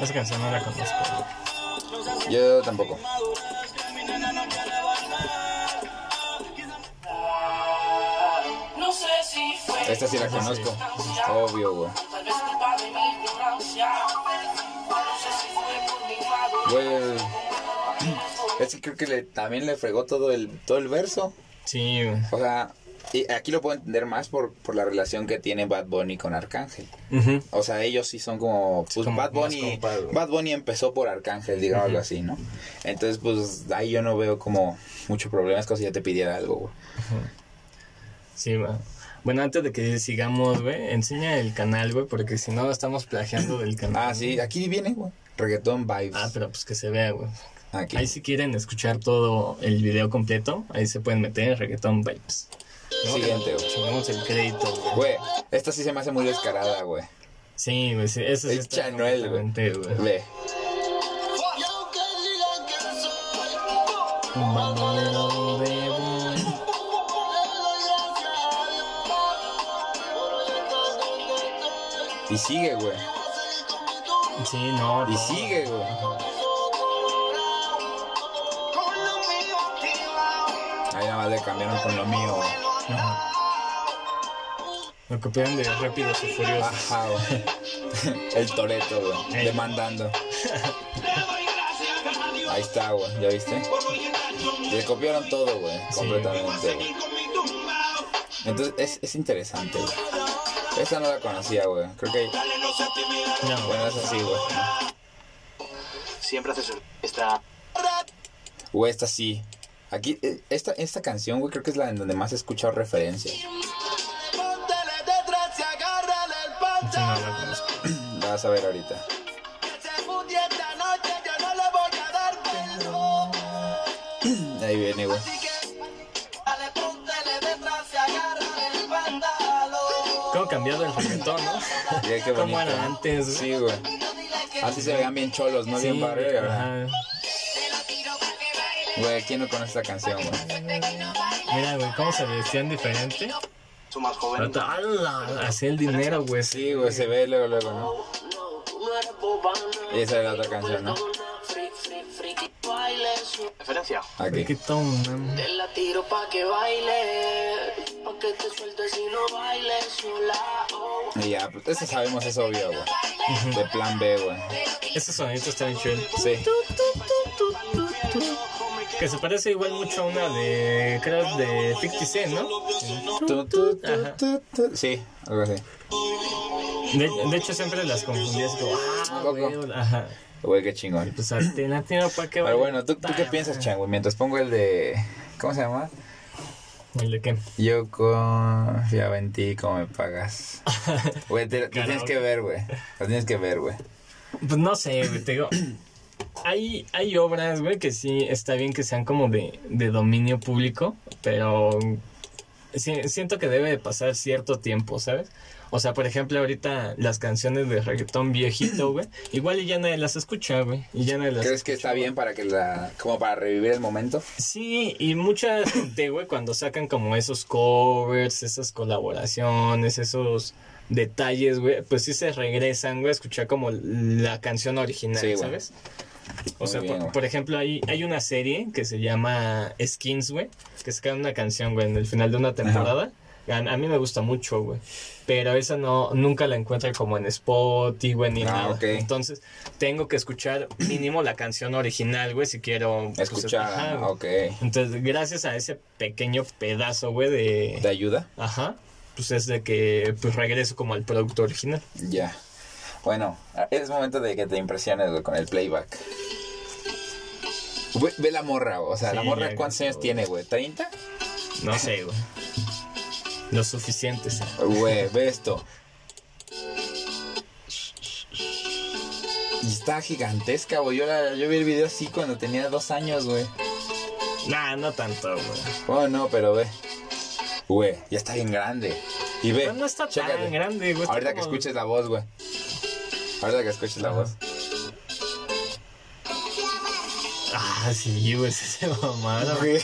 Esa canción no la conozco. Yo tampoco. Esta sí la conozco. Obvio, güey. Güey. Es que creo que le, también le fregó todo el, todo el verso. Sí, güey. O sea, y aquí lo puedo entender más por, por la relación que tiene Bad Bunny con Arcángel. O sea, ellos sí son como, pues como Bad Bunny. Bad Bunny empezó por Arcángel, digamos algo así, ¿no? Entonces, pues ahí yo no veo como mucho problema, es como si ya te pidiera algo, güey. Sí, güey. Bueno, antes de que sigamos, güey, enseña el canal, güey, porque si no estamos plagiando del canal. Ah, sí, aquí viene, güey. Reggaeton Vibes. Ah, pero pues que se vea, güey. Aquí. Ahí si quieren escuchar todo el video completo, ahí se pueden meter en Reggaeton Vibes. ¿No? Siguiente, güey. Chingamos el crédito, güey. Güey, esta sí se me hace muy descarada, güey. Sí, güey, sí, eso Es está Chanuel, güey. Ve. Bandolero de Y sigue, güey. Sí, no. Y no. sigue, güey. Ahí nada más le cambiaron con lo mío, güey. Ajá. Lo copiaron de Rápidos y Furiosos. Ajá, güey. El Toreto, güey. Ey. Demandando. Ahí está, güey. ¿Ya viste? Le copiaron todo, güey. Completamente, güey. Entonces es, es interesante, güey. Esta no la conocía, güey. Creo que... No, Bueno, es así, güey. Siempre haces esta. O esta sí. Aquí, eh, esta, esta canción, güey, creo que es la en donde más he escuchado referencias. Póntele detrás y agárrale el esta no la vas a ver ahorita. Que se pudie cambiado el reggaetón, no? Mira qué ¿Cómo bonito. era antes, güey? Sí, güey. Antes se veían bien cholos, no bien barrio. y ahora- ajá. Güey, ¿quién no conoce esta canción, güey? Mira, güey, cómo se vestían diferente. Su más joven. ¡Hala! Hacía el dinero, güey. Sí, güey, se ve luego, luego, ¿no? Y esa es la otra canción, ¿no? Free, free, free. Baile su- Referencia. Aquí. Te la tiro pa' que baile, que te sueltes y no bailes sola. Oh. Y ya, pues este sabemos, es obvio, güey. De plan B, güey. Ese sonito está bien chido. Sí. Que se parece igual mucho a una de, creo, de 50 Cent, ¿no? Tu, tu, tu, Ajá. tu, tu. Sí, algo así. De, de hecho, siempre las confundía así como, ah, güey, ajá. Güey, qué chingón. Pues para que Pero bueno, ¿tú, ¿tú qué piensas, Chan, güey? Mientras pongo el de... ¿Cómo se llama? ¿El de qué? Yo confiaba en ti, ¿cómo me pagas? Güey, te, te tienes que ver, güey. Lo tienes que ver, güey. Pues no sé, güey, te digo. Hay, hay obras, güey, que sí está bien que sean como de, de dominio público, pero siento que debe de pasar cierto tiempo, ¿sabes? O sea, por ejemplo, ahorita las canciones de reggaetón viejito, güey, igual y ya nadie las escucha, güey. Y ya nadie las ¿Crees que está bien para que la... como para revivir el momento? Sí, y mucha gente, güey, cuando sacan como esos covers, esas colaboraciones, esos detalles, güey, pues sí se regresan, güey, a escuchar como la canción original, Sí. ¿sabes? O Muy sea, bien, por, güey. por ejemplo, hay, hay una serie que se llama Skins, güey, que sacan una canción, güey, en el final de una temporada. A, a mí me gusta mucho, güey. Pero esa no, nunca la encuentro como en Spotify, güey, ni Ah, nada. Entonces, tengo que escuchar mínimo la canción original, güey, si quiero... pues, Escuchar, ajá, ok. Entonces, gracias a ese pequeño pedazo, güey, de... ¿Te ayuda? Ajá. Pues es de que pues regreso como al producto original. Ya. Bueno, es momento de que te impresiones güey, con el playback. Ve, ve la morra, o sea, la morra ¿cuántos güey. años tiene, güey? ¿30? No sé, güey. Lo suficiente. Güey, ve esto. Y está gigantesca, güey. Yo, la- yo vi el video así cuando tenía dos años, güey. Nah, no tanto, güey. Oh, no, pero ve. Güey, ya está bien grande. Y ve. Pero no está chécate. tan grande, güey. Ahorita que escuches la voz, güey. Ahorita que escuches la voz. Ah, sí, güey, se mamada, güey.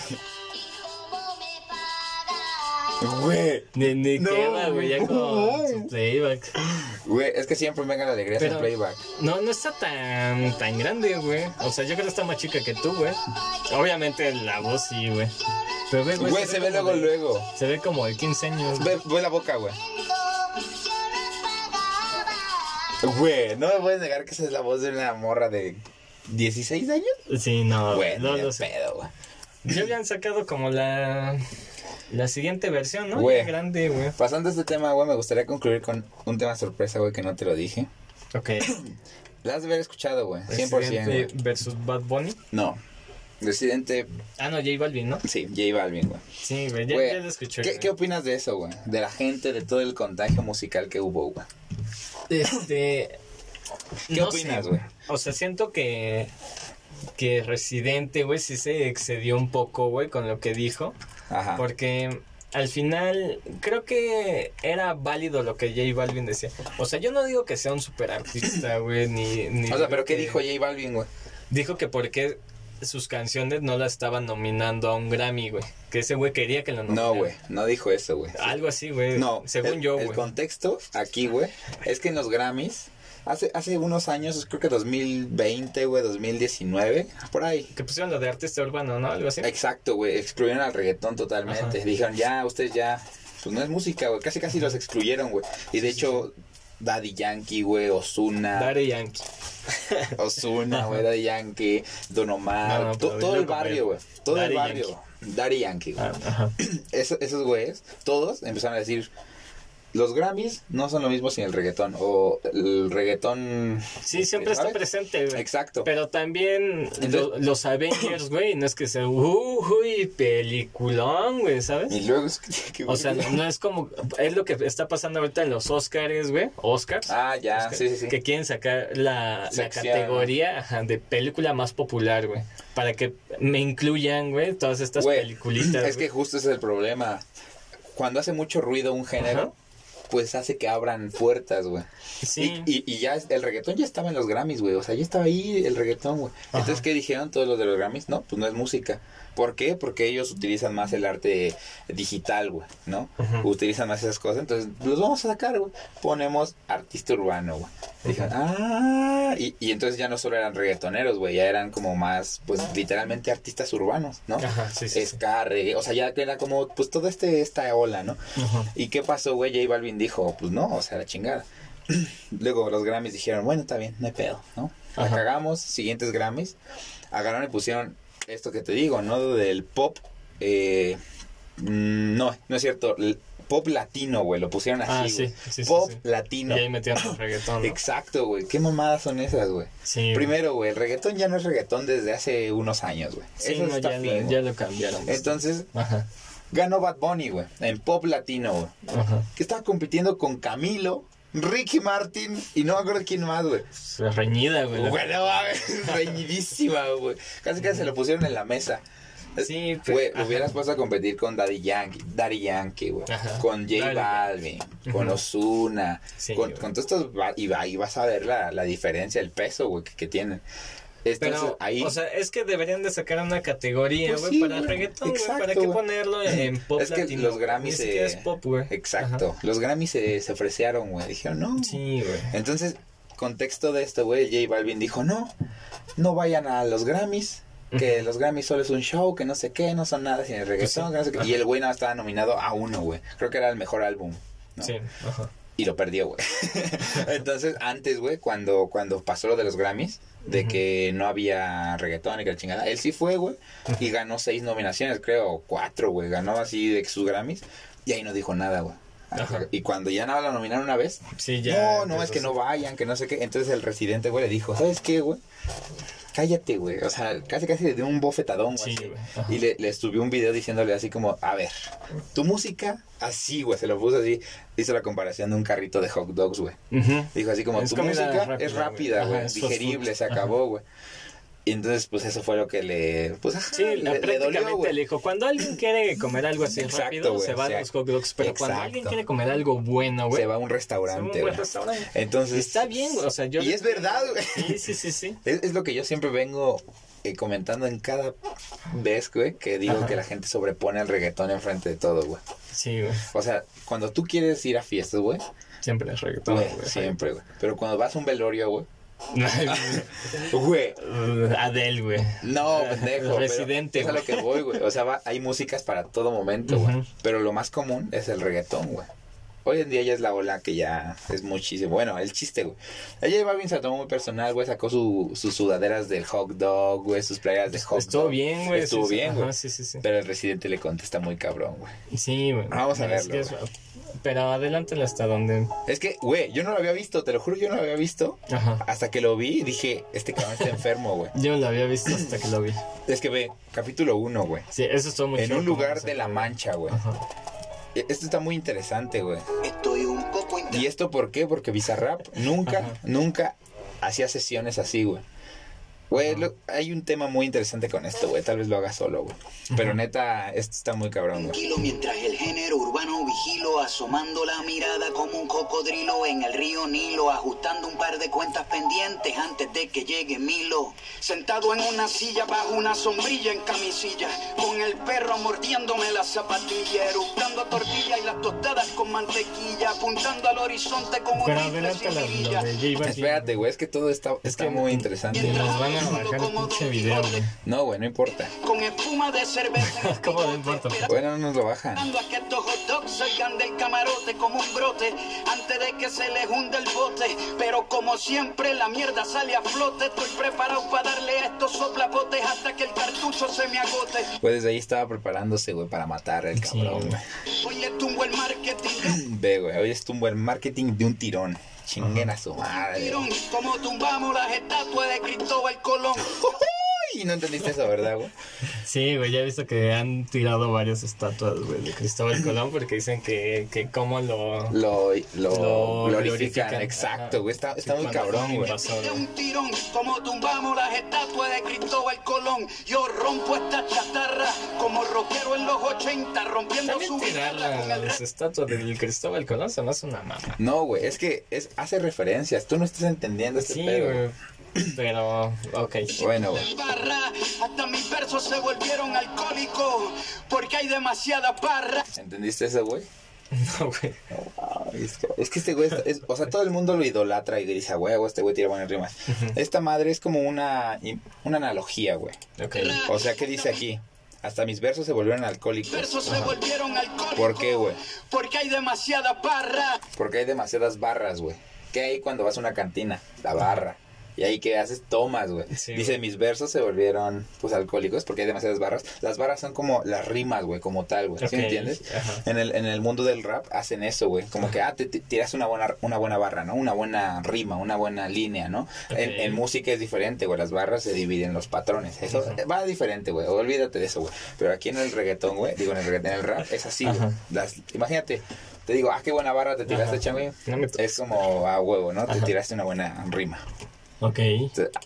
Güey. Ni, ni No, queda, güey, ya con su playback. Güey, es que siempre venga la alegría Pero- playback. No, no está tan, tan grande, güey. O sea, yo creo que está más chica que tú, güey. Obviamente la voz sí, güey. Pero ve, güey. Güey, se ve como luego, de- luego. Se ve como de 15 años. Ve, ve la boca, güey. Güey, no me puedes negar que esa es la voz de una morra de 16 años. Sí, no, Güey, no no lo sé. pedo, güey. Ya habían sacado como la la siguiente versión, ¿no? Güey. Grande, güey. Pasando a este tema, güey, me gustaría concluir con un tema sorpresa, güey, que no te lo dije. Ok. La has de haber escuchado, güey. 100%. güey. Residente versus Bad Bunny. No. Residente, Ah, no, J Balvin, ¿no? sí, J Balvin, güey. Sí, güey, ya, Güey, ya lo escuché. ¿qué, güey. ¿Qué opinas de eso, güey? De la gente, de todo el contagio musical que hubo, güey. Este. ¿Qué no opinas, güey? O sea, siento que. Que Residente, güey, sí se excedió un poco, güey, con lo que dijo. Ajá. Porque al final creo que era válido lo que J Balvin decía. O sea, yo no digo que sea un super artista, güey, ni, ni O sea, pero ¿qué dijo J Balvin, güey? Dijo que porque sus canciones no la estaban nominando a un Grammy, güey. Que ese güey quería que lo nominaran. No, güey, no dijo eso, güey. Algo así, güey. No, Según el, yo, El güey. contexto aquí, güey, es que en los Grammys, hace, hace unos años, creo que 2020, güey, 2019, por ahí. Que pusieron lo de artista urbano, ¿no? Algo así. Exacto, güey, excluyeron al reggaetón totalmente. Ajá. Dijeron, ya, ustedes ya, pues no es música, güey, casi casi los excluyeron, güey. Y de hecho, Daddy Yankee, güey, Ozuna, Daddy Yankee. Ozuna, güey, Daddy Yankee, Don Omar, No, no, to- pero todo el barrio, güey, todo el Daddy barrio. Yankee. Daddy Yankee, güey. Ah, ajá. Eso- esos güeyes, todos empezaron a decir, los Grammys no son lo mismo sin el reggaetón, o el reggaetón... Sí, siempre está presente, güey. Exacto. Pero también Entonces- lo- los Avengers, güey, no es que sea, uy, peliculón, güey, ¿sabes? Y luego es que... O sea, no, no es como, es lo que está pasando ahorita en los Oscars, güey, Oscars. Ah, ya, Oscars, sí, sí, sí. Que quieren sacar la, la categoría ajá, de película más popular, güey. Para que me incluyan, güey, todas estas Güey, peliculitas. Es que justo ese es el problema. Cuando hace mucho ruido un género, Ajá. Pues hace que abran puertas, güey. Sí. Y, y, y ya el reggaetón ya estaba en los Grammys, güey. O sea, ya estaba ahí el reggaetón, güey. Entonces. ¿qué dijeron todos los de los Grammys? No, pues no es música. ¿Por qué? Porque ellos utilizan más el arte digital, güey, ¿no? Utilizan más esas cosas. Entonces, los vamos a sacar, güey. Ponemos artista urbano, güey. Dijeron, ah, y, y entonces ya no solo eran reggaetoneros, güey, ya eran como más, pues literalmente artistas urbanos, ¿no? Ajá, sí, sí. Ska, reggae, o sea, ya era como, pues toda este, esta ola, ¿no? Ajá. ¿Y qué pasó, güey? J Balvin dijo, pues no, o sea, la chingada. Luego los Grammys dijeron, bueno, está bien, no hay pedo, ¿no? La cagamos, siguientes Grammys. Agarraron y pusieron esto que te digo, ¿no? Del pop, eh, mm, no, no es cierto, el pop latino, güey, lo pusieron así, Ah, sí, sí, sí, pop latino. Y ahí metieron el reggaetón, ¿no? Exacto, güey. ¿Qué mamadas son esas, güey? Primero, güey, el reggaetón ya no es reggaetón desde hace unos años, güey. Eso no, está ya, fin, lo, ya lo cambiaron. Entonces, Ajá, ganó Bad Bunny, güey, en pop latino, güey. ajá. Que estaba compitiendo con Camilo, Ricky Martin y no me acuerdo quién más, güey. Se reñida, güey. la- Bueno, mames, reñidísima, güey. Casi casi se lo pusieron en la mesa. Sí, pero- Güey, hubieras puesto a competir con Daddy Yankee, Daddy Yankee, güey. Con J Balvin, con Ujú. Ozuna, Sí, con, güey. con todos estos, va- y, va- y vas a ver la, la diferencia, el peso, güey, que, que tienen. Entonces, Pero, ahí... o sea, es que deberían de sacar una categoría, Pues güey, sí, para güey. reggaetón, güey. ¿Para qué ponerlo en pop es que latino? los Grammys se... es pop, güey. Exacto. Los Grammys se, se ofrecieron, güey. Dijeron, no. Sí, güey. Entonces, contexto de esto, güey, J Balvin dijo, no, no vayan a los Grammys, que los Grammys solo es un show, que no sé qué, no son nada sin el reggaetón, sí. que no sé. Y el güey nada más estaba nominado a uno, güey. Creo que era el mejor álbum. ¿no? Sí, ajá. Y lo perdió, güey. Entonces, antes, güey, cuando, cuando pasó lo de los Grammys, de que no había reggaetón y que la chingada, él sí fue, güey, y ganó seis nominaciones, creo, cuatro, güey. Ganó así de sus Grammys, y ahí no dijo nada, güey. Ajá. Y cuando ya nada lo nominaron una vez, Sí, ya. no, no, es que no vayan, que no sé qué. Entonces el residente, güey, le dijo, ¿sabes qué, güey? Cállate, güey. O sea, casi casi le dio un bofetadón, güey. Sí. Y le, le subió un video diciéndole así como, a ver, tu música, así, güey, se lo puso así. Hizo la comparación de un carrito de hot dogs, güey. Dijo así como, Es tu música rápida, es rápida, güey, digerible, se acabó, güey. Y entonces, pues eso fue lo que le, pues, ajá, Sí, le, le dolió, le dijo, cuando alguien quiere comer algo así Exacto, rápido, güey, se va o sea, a los hot dogs, pero cuando alguien quiere comer algo bueno, güey, Se va a un se va a un restaurante, restaurante. Entonces, Está bien, güey, o sea, yo... Y es verdad, güey. Sí, sí, sí, sí. Es, es lo que yo siempre vengo eh, comentando en cada vez, güey, que digo Ajá. que la gente sobrepone el reggaetón enfrente de todo, güey. Sí, güey. O sea, cuando tú quieres ir a fiestas, güey, Siempre es reggaetón, güey, siempre, güey. Pero cuando vas a un velorio, güey, güey, güey. Adele, güey. no, pendejo. Residente, Es a lo güey. que voy, güey. O sea, va- hay músicas para todo momento, güey. Pero lo más común es el reggaetón, güey. Hoy en día ya es la ola que ya es muchísimo. Bueno, el chiste, güey. Ella Balvin se lo tomó muy personal, güey. Sacó su, sus sudaderas del hot dog, güey. Sus playeras de hot Estuvo dog. bien, güey. Estuvo sí, bien, güey. sí, sí, sí. Pero el residente le contesta muy cabrón, güey. Sí, güey. Vamos a verlo, es- Pero adelántale hasta donde... Es que, güey, yo no lo había visto, te lo juro, yo no lo había visto. Ajá. Hasta que lo vi y dije, este cabrón está enfermo, güey. Yo lo había visto hasta que lo vi. Es que ve, capítulo 1, güey. Sí, eso estuvo muy En un lugar se de la mancha, güey. Ajá. E- Esto está muy interesante, güey. Estoy un poco ¿Y esto por qué? Porque Bizarrap nunca, Ajá. nunca hacía sesiones así, güey. Güey, lo- hay un tema muy interesante con esto, güey. Tal vez lo haga solo, güey. Pero neta, esto está muy cabrón, güey. Tranquilo mientras el género urbano vigilo, asomando la mirada como un cocodrilo en el río Nilo, ajustando un par de cuentas pendientes antes de que llegue Milo. Sentado en una silla bajo una sombrilla en camisilla, con el perro mordiéndome la zapatilla, eructando tortilla y las tostadas con mantequilla, apuntando al horizonte con un Pero sin la, lo de. Espérate, güey, es que todo está, Es está que muy interesante. Nos van van a bajar el pinche video, güey. No, güey, no importa. Con espuma de cerveza. el ¿Cómo no importa? Bueno, no nos lo bajan. Esperando a que estos hot dogs salgan del camarote como un brote antes de que se les hunde el bote. Pero como siempre la mierda sale a flote. Estoy preparado para darle a estos soplapotes hasta que el cartucho se me agote. Pues desde ahí estaba preparándose, güey, para matar al cabrón, güey. Hoy le tumbo el marketing. Ve, güey, hoy es buen marketing de un tirón. Chinguen a su madre. Tirón, como tumbamos las estatuas de Cristóbal Colón. Uy, no entendiste eso, ¿verdad, güey? Sí, güey, ya he visto que han tirado varias estatuas, güey, de Cristóbal Colón porque dicen que, que cómo lo... Lo, lo, Lo glorifican. glorifican, Exacto, güey. Está, está Sí, muy cabrón, güey. un tirón, como tumbamos las estatuas de Cristóbal Colón. Yo rompo esta chatarra como rockero en los 80, rompiendo También su tirar el las estatuas del Cristóbal Colón se me hace una mama. No, güey, es que es, hace referencias. Tú no estás entendiendo este Sí, pedo. güey. Pero, ok. Bueno, güey. barra. Hasta mis versos se volvieron alcohólicos porque hay demasiada barra. ¿Entendiste eso, güey? No, güey. Es, que, es que este güey, es- o sea, todo el mundo lo idolatra y dice, "A huevo, este güey tira buenas rimas. Esta madre es como una, una analogía, güey. Ok. O sea, ¿qué dice aquí? Hasta mis versos se volvieron alcohólicos. Versos se volvieron alcohólicos. ¿Por qué, güey? Porque hay demasiada barra. Porque hay demasiadas barras, güey. ¿Qué hay cuando vas a una cantina? La barra. Y ahí que haces tomas, güey. Sí, Dice, güey. mis versos se volvieron, pues, alcohólicos porque hay demasiadas barras. Las barras son como las rimas, güey, como tal, güey. ¿Sí me entiendes? ajá. En el, en el mundo del rap hacen eso, güey. Como que, ah, te, te tiras una buena, una buena barra, ¿no? Una buena rima, una buena línea, ¿no? En, música es diferente, güey. Las barras se dividen en los patrones. Eso va diferente, güey. Olvídate de eso, güey. Pero aquí en el reggaetón, güey, digo, en el reggaetón, en el rap, es así, güey. Las- Imagínate, te digo, ah, qué buena barra te tiraste, toques. Es como a huevo, ¿no? Te tiraste una buena rima. Ok.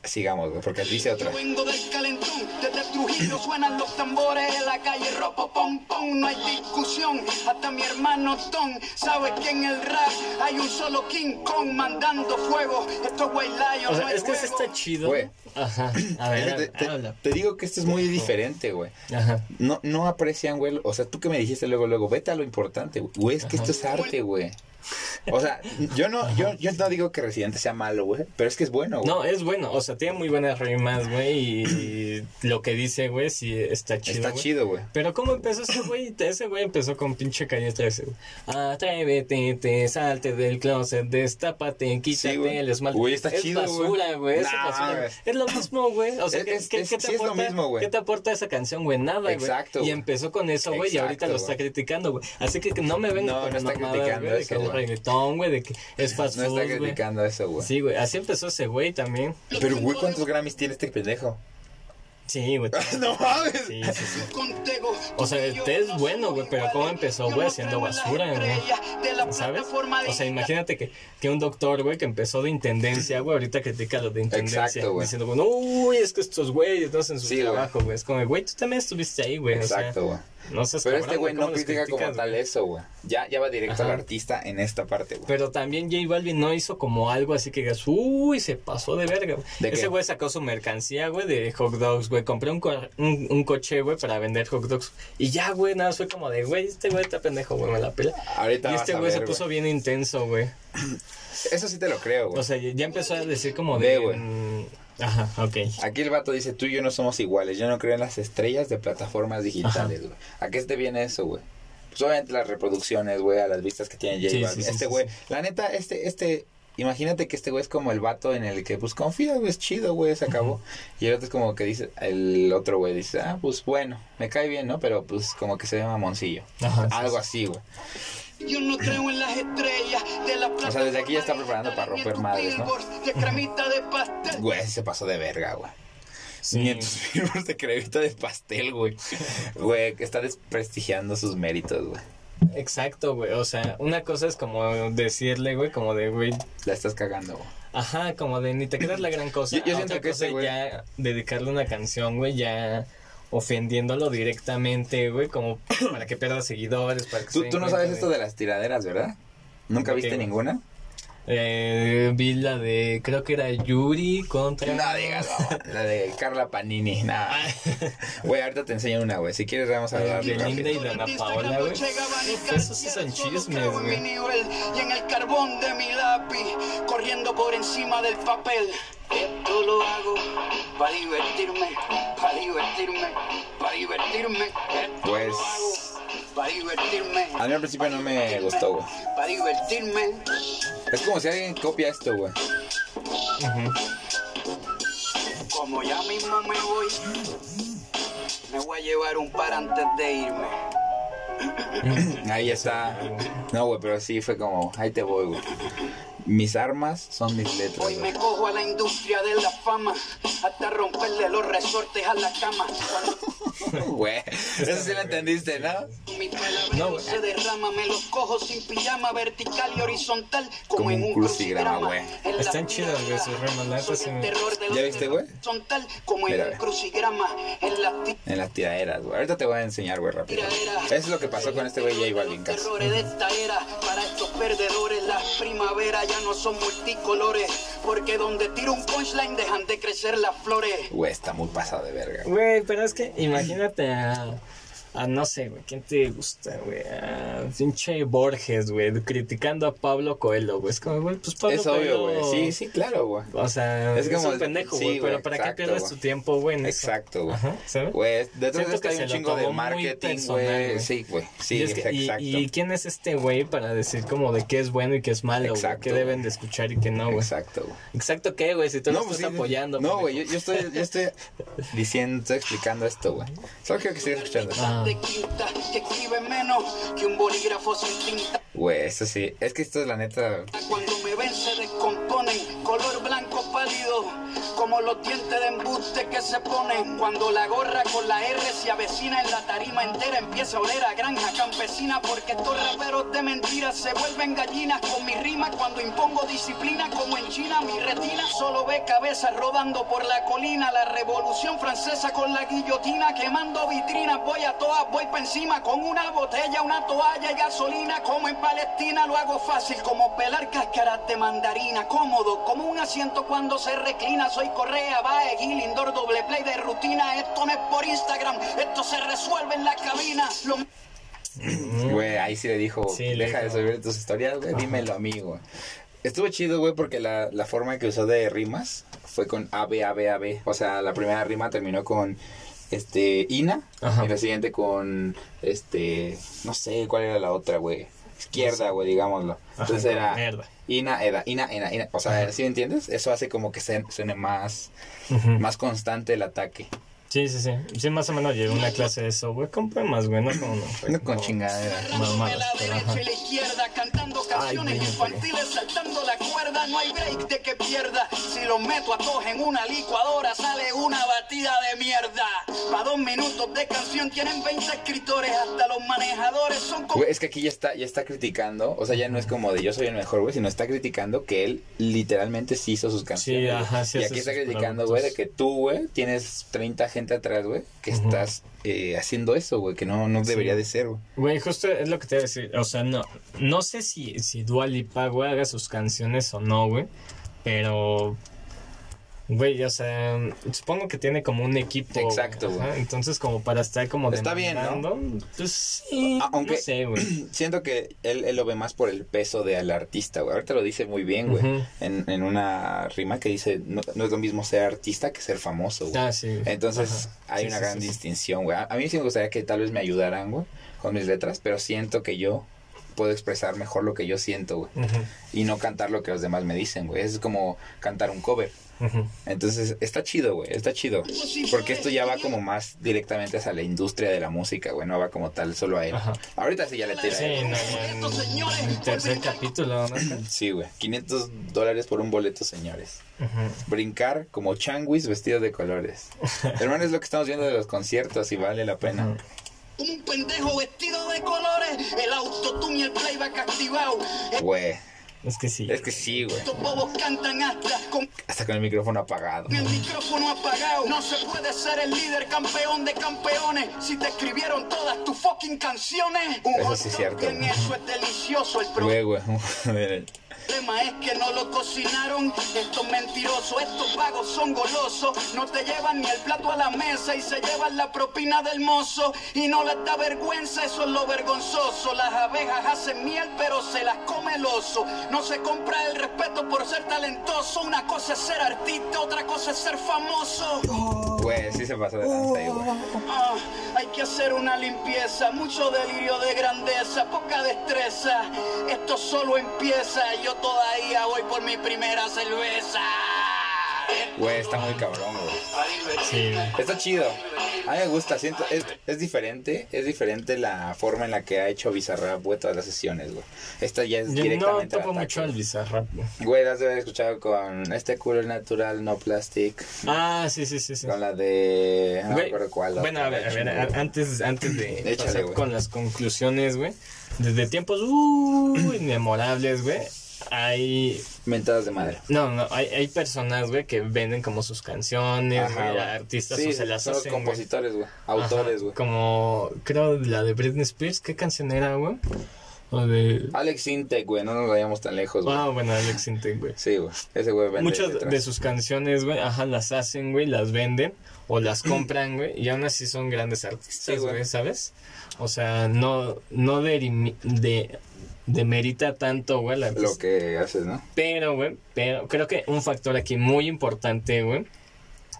Sigamos, güey, porque dice otra. Yo vengo del calentón, desde Trujillo suenan los tambores en la calle, ropo pom pom, no hay discusión. Hasta mi hermano Tom sabe que en el rap hay un solo King Kong mandando fuego. Esto es White Lion, O sea, no hay es que sí juego. está chido. Güey. Ajá. A ver, te, te- habla. te digo que esto es muy diferente, güey. Ajá. No, no aprecian, güey. O sea, tú que me dijiste luego, luego, vete a lo importante, güey. Güey, es que esto es arte, güey. O sea, yo no, yo, yo no digo que Residente sea malo, güey. Pero es que es bueno, güey. No, es bueno, o sea, tiene muy buenas rimas, güey, y lo que dice, güey, sí está chido. Está chido, güey. Pero ¿cómo empezó ese güey? Ese güey empezó con pinche calle 13, güey. Atrévete, te salte del closet, destápate, quítate el esmalte. Güey, está es chido, güey. basura, güey. es Nah, basura. güey. Es lo mismo, güey. O sea, Es- ¿qué, es- qué- te sí es lo aporta? mismo, güey. ¿Qué te aporta esa canción, güey? Nada, güey. Exacto, Y empezó con eso, güey, y ahorita lo está criticando, güey. Así que, no me vengan No, con no está criticando de eso, es güey. reggaetón, güey, de que es fast No food, está güey. criticando eso, güey. Sí, güey, así empezó ese güey también. Pero, güey, ¿cuántos Grammys tiene este pendejo? Sí, güey. no mames. Sí, sí, sí. Contigo, O sea, tú y yo te es no bueno, güey, pero ¿cómo empezó, güey, no haciendo basura, güey? ¿Sabes? O sea, imagínate que, que un doctor, güey, que empezó de intendencia, güey, ahorita critica lo de intendencia. Exacto, güey. Diciendo, bueno, uy, es que estos güeyes no hacen su Sí, güey. trabajo, güey. Es como, güey, tú también estuviste ahí, güey. Exacto, o güey. sea, no seas Pero cabrón, este güey no ¿cómo los critica como tal eso, güey. Ya, ya va directo al artista en esta parte, güey. Pero también J Balvin no hizo como algo así que digas, uy, se pasó de verga. güey". ¿De Ese güey sacó su mercancía, güey, de hot dogs, güey. Compré un, co- un, un coche, güey, para vender hot dogs. Y ya, güey, nada, fue como de, güey, este güey está pendejo, güey, me la pela. Ahorita y este güey se puso bien intenso, güey. Eso sí te lo creo, güey. O sea, ya empezó a decir como de... Ajá, ok. Aquí el vato dice, tú y yo no somos iguales, yo no creo en las estrellas de plataformas digitales, güey. ¿A qué te viene eso, güey? Pues obviamente las reproducciones, güey, a las vistas que tiene J Sí, Balvin. sí, sí, este güey, la neta, este, este, imagínate que este güey es como el vato en el que, pues confía, güey, es chido, güey, se acabó. Y el otro es como que dice, el otro güey dice, ah, pues bueno, me cae bien, ¿no? Pero pues como que se ve mamoncillo. Ajá, Algo sí. así, güey. Yo no creo en las estrellas de la O sea, desde aquí ya está preparando para romper madres, ¿no? De cremita de pastel. Güey, se pasó de verga, güey. Sí. Ni en tus firmas de cremita de pastel, güey. Güey, que está desprestigiando sus méritos, güey. Exacto, güey. O sea, una cosa es como decirle, güey, como de, güey, La estás cagando, güey. Ajá, como de ni te creas la gran cosa. Yo- yo A siento otra que cosa ese güey- ya dedicarle una canción, güey, ya ofendiéndolo directamente, güey, como para que pierda seguidores, para que Tú, tú no sabes esto de las tiraderas, ¿verdad? ¿Nunca ¿De viste ninguna? Eh, vi la de, creo que era Yuri contra... No digas. La de Carla Panini. Nah. Güey, ahorita te enseño una, güey. Si quieres, vamos a hablar Belinda rápido. y Dana Paola, güey. Esos sí son chismes, güey. Y en el carbón de mi lápiz, corriendo por encima del papel. Esto lo hago para divertirme, para divertirme, para divertirme. Esto Pues- lo hago para divertirme. A mí al principio no me gustó, güey. Para divertirme. Es como si alguien copia esto, güey. Como ya mismo me voy, me voy a llevar un par antes de irme. Ahí está. No, güey, pero sí fue como, ahí te voy, güey. Mis armas son mis letras, Hoy me cojo a la industria de la fama hasta romperle los resortes a la cama. Güey, eso sí lo entendiste, ¿no? Mi No, güey. se derrama, me los cojo sin pijama, vertical y horizontal, como, Como en un crucigrama, güey. Están chidas, güey, sus rimas, ¿Ya viste, güey? Horizontal, como en Mira, un ve. crucigrama, en la En las tiraderas, güey. Ahorita te voy a enseñar, güey, rápido. Eso es lo que pasó con este güey J Balvin, terrores de esta era, para estos perdedores, las primaveras ya no son multicolores, porque donde tiro un punchline dejan de crecer las flores. Güey, está muy pasado de verga. güey. Güey, pero es que imagínate a, a no sé, güey, ¿quién te gusta, güey? A pinche Borges, güey, criticando a Pablo Coelho, güey. Es como, güey, pues Pablo Es obvio, Coelho- güey. Sí, sí, claro, güey. O sea, Es es, como- un pendejo, sí, güey, pero ¿para exacto, qué pierdes güey. tu tiempo, güey, en eso? Exacto, güey. Ajá, ¿sabes? Güey, detrás de esto hay un lo chingo de marketing, personal, güey. güey. Sí, güey. Sí, y, es que- exacto. y quién es este güey para decir como de qué es bueno y qué es malo, güey? Exacto, ¿Qué güey. deben de escuchar y qué no, güey? Exacto, güey. Exacto, ¿qué, güey? Si tú lo pues estás sí, apoyando. No, güey, yo, yo estoy, yo estoy diciendo, estoy explicando esto, güey. Solo quiero que sigas escuchando. Ah. De quinta, que escribe menos que un bolígrafo sin tinta. Güey, eso sí. Es que esto es la neta. Cuando me ven se descomponen, color blanco pálido, como los dientes de embuste que se ponen. Cuando la gorra con la R se avecina en la tarima entera, empieza a oler a granja campesina, porque estos raperos de mentiras se vuelven gallinas con mi rima. Cuando impongo disciplina, como en China, mi retina solo ve cabezas rodando por la colina. La revolución francesa con la guillotina, quemando vitrinas, voy a todas, voy pa' encima con una botella, una toalla y gasolina, como en Palestina lo hago fácil, como pelar cáscaras de mandarina, cómodo, como un asiento cuando se reclina, soy Correa, Bae, Lindor, doble play de rutina, esto no es por Instagram, esto se resuelve en la cabina, Lo- Güey, ahí sí le dijo, Sí, le deja de subir tus historias, güey, dímelo a mí, güey. Estuvo chido, güey, porque la, la forma que usó de rimas fue con A, B, A, B, A, B. O sea, la primera rima terminó con, este, Ina, Ajá. y la siguiente con, este, no sé cuál era la otra, güey. Izquierda, güey, digámoslo. Entonces Ajá, era mierda. Ina, Eda, Ina, Ina, Ina. O sea, ¿sí me entiendes? Eso hace como que se- suene más, Ujú. más constante el ataque. Sí, sí, sí. Sí, más o menos llevé una clase de eso, güey, con poemas, güey, no con... No con chingadera. Agarrándome la pero derecha ajá. y la izquierda, cantando canciones güey, infantiles, saltando la cuerda, no hay break de que pierda. Si los meto a todos en una licuadora, sale una batida de mierda. Pa' dos minutos de canción tienen 20 escritores, hasta los manejadores son como... Güey, es que aquí ya está, ya está criticando, o sea, ya no es como de yo soy el mejor, güey, sino está criticando que él literalmente sí hizo sus canciones. Sí, ajá, sí y aquí está criticando, güey, de que tú, güey, tienes 30 gente atrás, güey, que estás eh, haciendo eso, güey, que no, no debería de ser, güey. Güey, justo es lo que te iba a decir. O sea, no, no sé si, si Dua Lipa, güey, haga sus canciones o no, güey. Pero, güey, o sea, supongo que tiene como un equipo. Exacto, güey. Entonces, como para estar como Está bien, ¿no? Pues sí, aunque- no sé, güey. Siento que él, él lo ve más por el peso del artista, güey. Ahorita lo dice muy bien, güey. En, en una rima que dice, no, no es lo mismo ser artista que ser famoso, güey. Ah, sí. Entonces Ajá. hay Sí, una sí, gran distinción, güey. A, a mí sí me gustaría que tal vez me ayudaran, güey, con mis letras, pero siento que yo puedo expresar mejor lo que yo siento, güey. Y no cantar lo que los demás me dicen, güey. Es como cantar un cover. Entonces está chido, güey. Está chido. Porque esto ya va como más directamente hacia la industria de la música, güey. No va como tal solo a él. Ajá. Ahorita sí ya le tira. Sí, no, en el tercer capítulo, ¿no? Sí, güey. 500 dólares por un boleto, señores. Brincar como changuis vestido de colores. Hermano, es lo que estamos viendo de los conciertos y vale la pena. Un pendejo vestido de colores, el autotune y el playback activado. Güey. Es que sí. Es que sí, güey. Estos bobos cantan hasta con Hasta con el micrófono apagado. el micrófono apagado. No se puede ser el líder campeón de campeones si te escribieron todas tus fucking canciones. Un Eso sí es cierto. bien eso es delicioso. El pro Güey, güey. problema es que no lo cocinaron. Estos mentirosos, estos vagos son golosos. No te llevan ni el plato a la mesa y se llevan la propina del mozo. Y no les da vergüenza, eso es lo vergonzoso. Las abejas hacen miel, pero se las come el oso. No se compra el respeto por ser talentoso. Una cosa es ser artista, otra cosa es ser famoso. Güey, sí se pasó de lanza ahí, güey. Ah, hay que hacer una limpieza, mucho delirio de grandeza, poca destreza. Esto solo empieza, yo todavía voy por mi primera cerveza. Güey, está muy cabrón, güey. Sí. Está chido. A mí me gusta, siento, es, es diferente, es diferente la forma en la que ha hecho Bizarrap, güey, todas las sesiones, güey. Esta ya es Yo no directamente topo al ataque, mucho al. Bizarrap. güey. Güey, las de haber escuchado con este culo natural, no plastic. Ah, sí, sí, sí, sí. Con la de. No acuerdo cuál. bueno, a ver, a ver, a- antes, antes de Échale, pasar con las conclusiones, güey. Desde tiempos uh, inmemorables, güey. Hay. Mentadas de madre. No, no, hay, hay personas, güey, que venden como sus canciones, Ajá, güey, artistas Sí, o se las son hacen. compositores, güey. Autores, güey. Como, creo, la de Britney Spears, ¿qué canción era, güey? O de. Alex Intec, güey, no nos vayamos tan lejos, güey. Ah, bueno, Alex Intec, güey. Sí, güey. Ese güey vende Muchas letras. de sus canciones, güey, ajá, las hacen, güey, las venden o las compran, güey, y aún así son grandes artistas, Sí, güey. ¿sabes? O sea, no, no de, demerita tanto, güey, la Lo que haces, ¿no? Pero, güey, pero creo que un factor aquí muy importante, güey,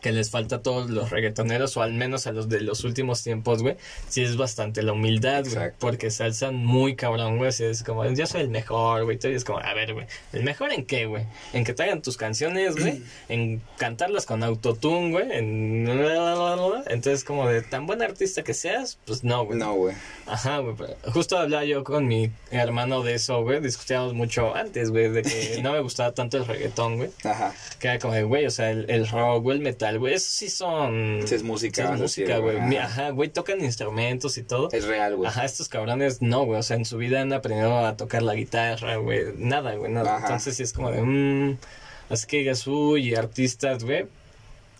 que les falta a todos los reggaetoneros, o al menos a los de los últimos tiempos, güey, sí es bastante la humildad, güey. Porque se alzan muy cabrón, güey. así Es como, yo soy el mejor, güey. Y es como, a ver, güey, ¿el mejor en qué, güey? En que te hagan tus canciones, güey. en cantarlas con autotune, güey. En... Entonces, como de tan buen artista que seas, pues no, güey. No, güey. Ajá, güey. Justo hablaba yo con mi hermano de eso, güey. Discutíamos mucho antes, güey, de que no me gustaba tanto el reggaetón, güey. Ajá. Que era como güey, o sea, el, el rock, güey, el metal, güey, eso sí son... Sí es música, sí es música, güey. Ajá. Güey, tocan instrumentos y todo. Es real, güey. Ajá, estos cabrones no, güey. O sea, en su vida han aprendido a tocar la guitarra, güey. Nada, güey, nada. Ajá. Entonces sí es como de, mmm... Así que digas, uy, artistas, güey.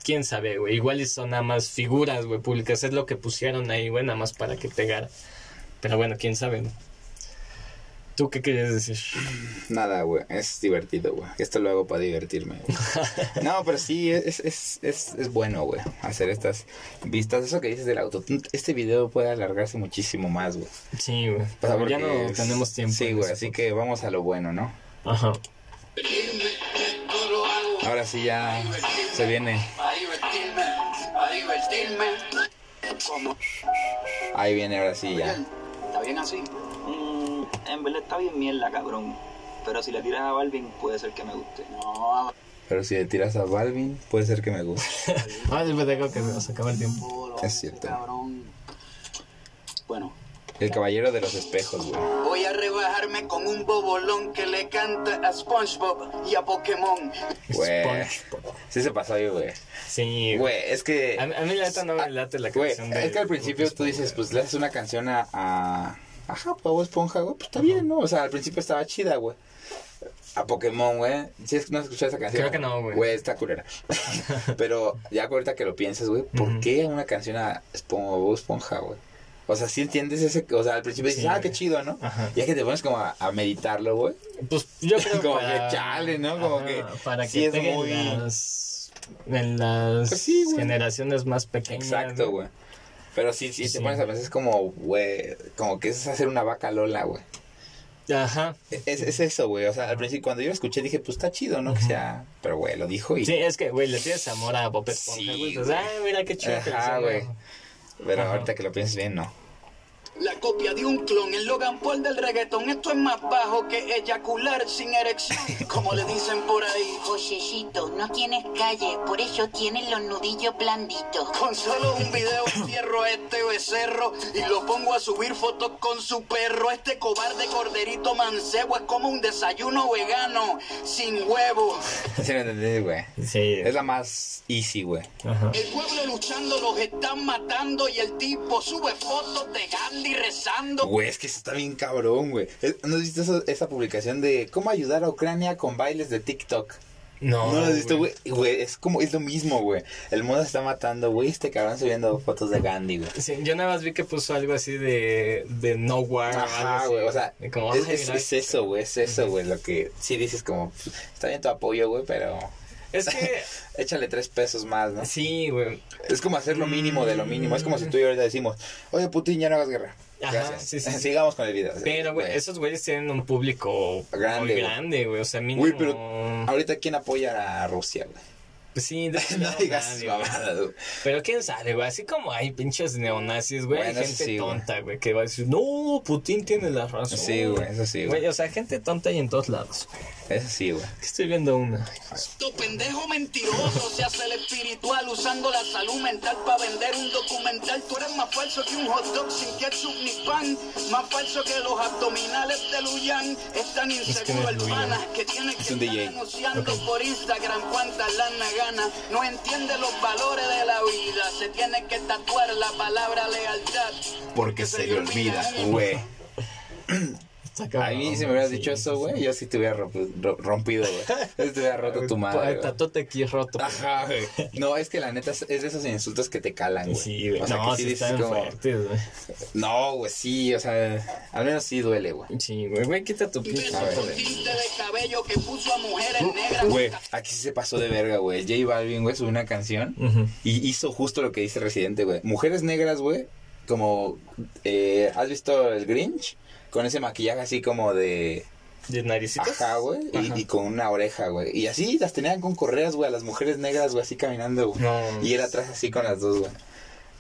Quién sabe, güey. Igual son nada más figuras, güey, públicas. Es lo que pusieron ahí, güey, nada más para que pegara. Pero bueno, quién sabe, ¿no? ¿Tú qué querías decir? Nada, güey. Es divertido, güey. Esto lo hago para divertirme. güey. no, pero sí, es, es, es, es bueno, güey. Hacer estas vistas. Eso que dices del auto. Este video puede alargarse muchísimo más, güey. Sí, güey. Pero ya porque no es- tenemos tiempo. Sí, güey. Así podcast. que vamos a lo bueno, ¿no? Ajá. Ahora sí ya se viene. A divertirme, a divertirme. Como Ahí viene, ahora sí ya. ¿Está bien así? En verdad está bien mierda, cabrón. Pero si le tiras a Balvin, puede ser que me guste. No, Pero si le tiras a Balvin, puede ser que me guste. Ah, después tengo que se acaba el tiempo. Es cierto. Cabrón. Bueno, El caballero de los espejos, güey. voy a rebajarme con un bobolón que le canta a SpongeBob y a Pokémon. Güey. SpongeBob. Sí se pasó ahí, güey. Sí, güey. Es que... A, a mí la neta no me late la Güey, canción de... es que al principio tú dices, pues le haces una canción a... a... Ajá, Bob Esponja, güey, pues está bien, ¿no? O sea, al principio estaba chida, güey. A Pokémon, güey. Si es que no has escuchado esa canción. Creo que no, güey. Güey, está culera. Pero ya ahorita que lo piensas, güey, ¿por qué una canción a Bob Esponja, güey? O sea, si entiendes ese... O sea, al principio dices, Sí, ah, qué chido, ¿no? Ajá. Ya que te pones como a, a meditarlo, güey. Pues yo creo Como para... que chale, ¿no? Como que Para sí que es pegue muy- en las... En las Pues sí, generaciones más pequeñas. Exacto, güey. Pero sí, sí, te pones a pensar, es como, güey, como que es hacer una vaca lola, güey. Ajá. Es, es eso, güey. O sea, al principio, cuando yo lo escuché, dije, pues está chido, ¿no? Que sea. Pero, güey, lo dijo y. Sí, es que, güey, le tienes amor a Bob Esponja, Sí, güey. Ay, mira qué chido Ajá, hicieron". güey. Pero Ajá. ahorita que lo piensas bien, no. La copia de un clon, el Logan Paul del reggaetón. Esto es más bajo que eyacular sin erección, como le dicen por ahí. Joshecito, no tienes calle, por eso tienes los nudillos blanditos. Con solo un video cierro a este becerro y lo pongo a subir fotos con su perro. Este cobarde corderito mancebo es como un desayuno vegano sin huevo. ¿Sí me entendés, güey? Sí. Es la más easy, güey. El pueblo luchando los están matando y el tipo sube fotos de Gandhi rezando. Güey, es que eso está bien cabrón, güey. ¿No has visto eso- esa publicación de cómo ayudar a Ucrania con bailes de TikTok? No, ¿No lo has visto, güey. es como, es lo mismo, güey. El mundo se está matando, güey. Este cabrón subiendo fotos de Gandhi, güey. Sí, yo nada más vi que puso algo así de, de Nowhere. Ajá, güey, o sea, como, es, es- eso, güey, es eso, güey, lo que sí dices como, "Pff, está bien tu apoyo, güey, pero Es que, échale tres pesos más, ¿no? sí, güey. Es como hacer lo mínimo de lo mínimo, es como si tú y yo ahorita decimos, oye, Putin, ya no hagas guerra. Ajá, Gracias. sí, sí, sí. Sigamos con el video. Pero, güey, esos güeyes tienen un público Grande, muy güey. grande, güey. O sea, mínimo... Güey, pero ahorita, ¿quién apoya a Rusia, güey? Pues sí, de No digas nadie, güey. mamadas, güey. Pero quién sabe, güey. Así como hay pinches neonazis, güey. Bueno, hay gente sí, güey. tonta, güey. Que va a decir, no, Putin tiene la razón. Sí, güey, eso sí, Güey, güey. o sea, gente tonta y en todos lados. Eso sí, güey. Estoy viendo una. Tu pendejo mentiroso se hace el espiritual usando la salud mental para vender un documental. Tú eres más falso que un hot dog sin ketchup ni pan. Más falso que los abdominales de Luyan. Es tan inseguro el pana que tiene que Es un estar DJ. anunciando por Instagram cuántas lana gana. No entiende los valores de la vida. Se tiene que tatuar la palabra lealtad. Porque se le olvida, güey. Está A cabrón, mí si me hubieras sí, dicho eso, güey, sí. yo sí te hubiera romp- ro- rompido, güey. Yo sí te hubiera roto tu madre, güey. Tatote aquí roto. Ajá, güey. No, es que la neta es es de esos insultos que te calan, güey. Sí, güey. O sea, no, que sí, sí dices están como, fuertes, güey. no, güey, sí, o sea, al menos sí duele, güey. Sí, güey, güey, quita tu pinche cabello que puso a mujeres negras. Güey, aquí sí se pasó de verga, güey. J Balvin, güey, subió una canción y hizo justo lo que dice Residente, güey. Mujeres negras, güey, como, eh, ¿has visto el Grinch? Con ese maquillaje así como de... ¿De naricitas? Ajá, güey. Y con una oreja, güey. Y así las tenían con correas, güey, a las mujeres negras, güey, así caminando, güey. No. Y él atrás así con las dos, güey.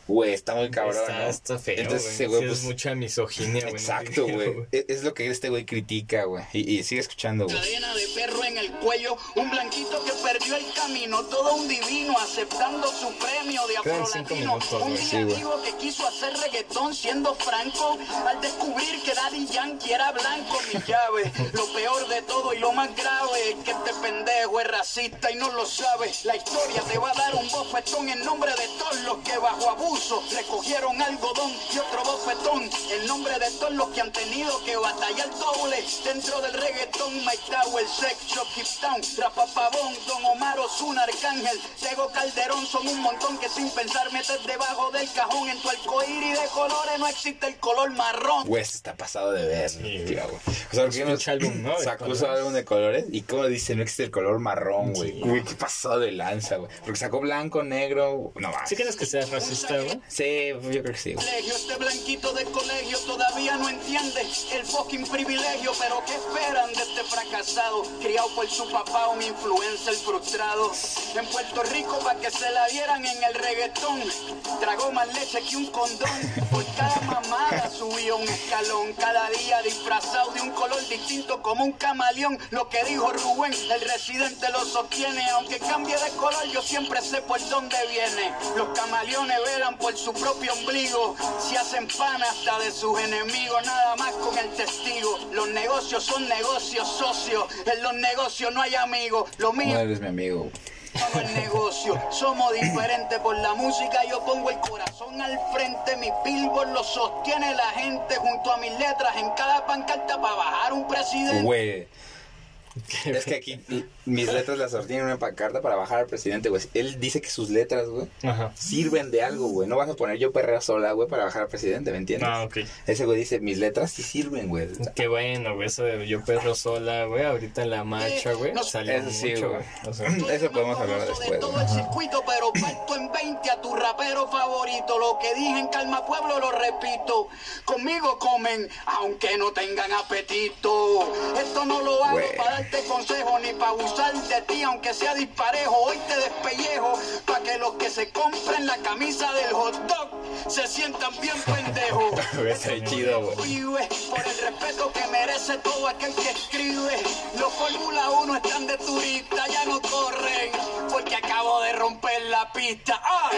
Güey, está muy cabrón, está, ¿no? está feo, Entonces ese güey, Sí, pues... es mucha misoginia, güey. Exacto, güey. Es, es lo que este güey critica, güey. Y, y sigue escuchando, güey. Cadena de perro en el cuello, un blanquito que perdió el camino, todo un divino aceptando su premio de cinco afrolatino. minutos, Un día Sí, que quiso hacer reggaetón siendo franco, al descubrir que Daddy Yankee era blanco, mi llave. Lo peor de todo y lo más grave es que este pendejo es racista y no lo sabe. La historia te va a dar un bofetón en nombre de todos los que bajo abuso recogieron algodón y otro bofetón. En nombre de todos los que han tenido que batallar doble dentro del reggaetón. Mike Tower, Sex Shop, Hip Town, Rapapabón, Don Omar, Ozuna, Arcángel, Tego Calderón. Son un montón que sin pensar metes debajo del cajón. En tu arcoíris de colores no existe el color marrón. Güey, está pasado de ver, Sí, tío, güey. O sea, porque pinche álbum, ¿no? Sacó su álbum de colores y como dice, no existe el color marrón, güey. Sí. Güey, qué pasado de lanza, güey. Porque sacó blanco, negro, no más. ¿Sí crees que seas racista, güey? Sí, yo creo que sí, Este blanquito de colegio todavía no entiende el fucking privilegio, pero ¿qué esperan de este fracasado? Criado por su papá, un influencer frustrado. En Puerto Rico para que se la dieran en el reggaetón. Tragó más leche que un condón. Por cada mamada subió un escalón. Cada día disfrazado de un color distinto como un camaleón. Lo que dijo Rubén, el residente lo sostiene. Aunque cambie de color, yo siempre sé por dónde viene. Los camaleones velan por su propio ombligo. Si hacen pan hasta de sus enemigos, nada más con el testigo. Los negocios son negocios socios. En los negocios no hay amigos. Lo mío No eres mi amigo. es negocio. Somos diferentes por la música. Yo pongo el corazón al frente. Mi billboard lo sostiene la gente junto a mis letras en cada pancarta para bajar un presidente. Güey. Es que aquí mis letras las sostienen en una pancarta para bajar al presidente, güey. Él dice que sus letras, güey, sirven de algo, güey. No vas a poner yo perreo sola, güey, para bajar al presidente, ¿me entiendes? Ah, ok. Ese güey dice, mis letras sí sirven, güey. Qué bueno, güey, eso de yo perro sola, güey, ahorita en la marcha, güey, No, salió Eso sí, mucho, güey. O sea, Eso podemos hablar de después, todo güey. el circuito, pero parto en 20 a tu rapero favorito. Lo que dije en Calma Pueblo lo repito. Conmigo comen, aunque no tengan apetito. Esto no lo hago Güey. para darte consejo ni para abusar de ti, aunque sea disparejo. Hoy te despellejo para que los que se compren la camisa del hot dog se sientan bien pendejos. Ahí chido, güey. Vive por el respeto que merece todo aquel que escribe. Los Fórmula 1 están de turista, ya no corren, porque acabo de romper la pista. ¡Ah!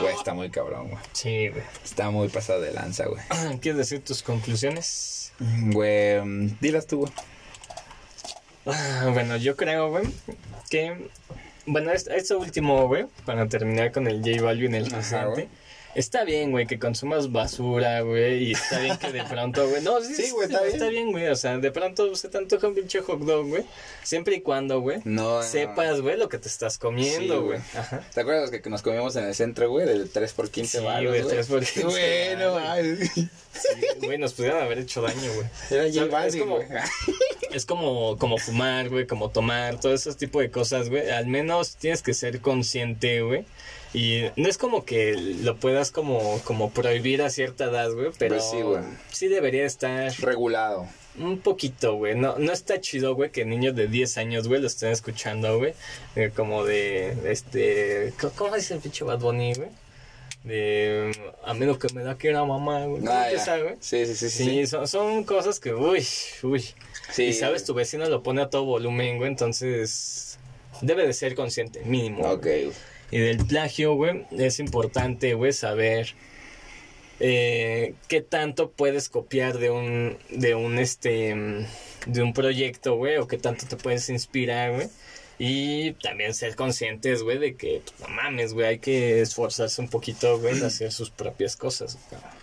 Güey, está muy cabrón, güey. sí, güey. Está muy pasado de lanza, güey. ¿Quieres decir tus conclusiones? Güey, mm, dilas tú, güey. Ah, bueno, yo creo, güey, que... Bueno, es- esto último, güey, para terminar con el J Balvin, el presente. güey. Está bien, güey, que consumas basura, güey, y está bien que de pronto, güey, no, sí, Sí, güey, está está bien, güey, o sea, de pronto se te antoja un pinche hot dog, güey, siempre y cuando, güey, No, no. sepas, güey, lo que te estás comiendo, Sí, güey. güey. Ajá. ¿Te acuerdas que, que nos comíamos en el centro, güey? Del 3 por 15 Sí, baros, güey, güey. 3 por 15 Bueno, ay. Sí, güey, nos pudieron haber hecho daño, güey. Era J Balvin, güey. Es como, como fumar, güey, como tomar, todo ese tipo de cosas, güey. Al menos tienes que ser consciente, güey. Y no es como que lo puedas como, como prohibir a cierta edad, güey, pero Pues sí, güey. sí debería estar Regulado. un poquito, güey. No, no está chido, güey, que niños de 10 años, güey, lo estén escuchando, güey. Eh, como de, este, ¿cómo- ¿cómo dice el pinche Bad Bunny, güey? De, a menos que me da que era mamá, güey. ¿Cómo Ah? Sí, sí, sí, sí. Sí. Son, son cosas que, uy, uy. Sí, y sabes, tu vecino lo pone a todo volumen, güey, entonces debe de ser consciente, mínimo. Ok, güey. Y del plagio, güey, es importante, güey, saber eh, qué tanto puedes copiar de un, de un, este, de un proyecto, güey, o qué tanto te puedes inspirar, güey. Y también ser conscientes, güey, de que, pues, no mames, güey, hay que esforzarse un poquito, güey, en hacer sus propias cosas. cabrón.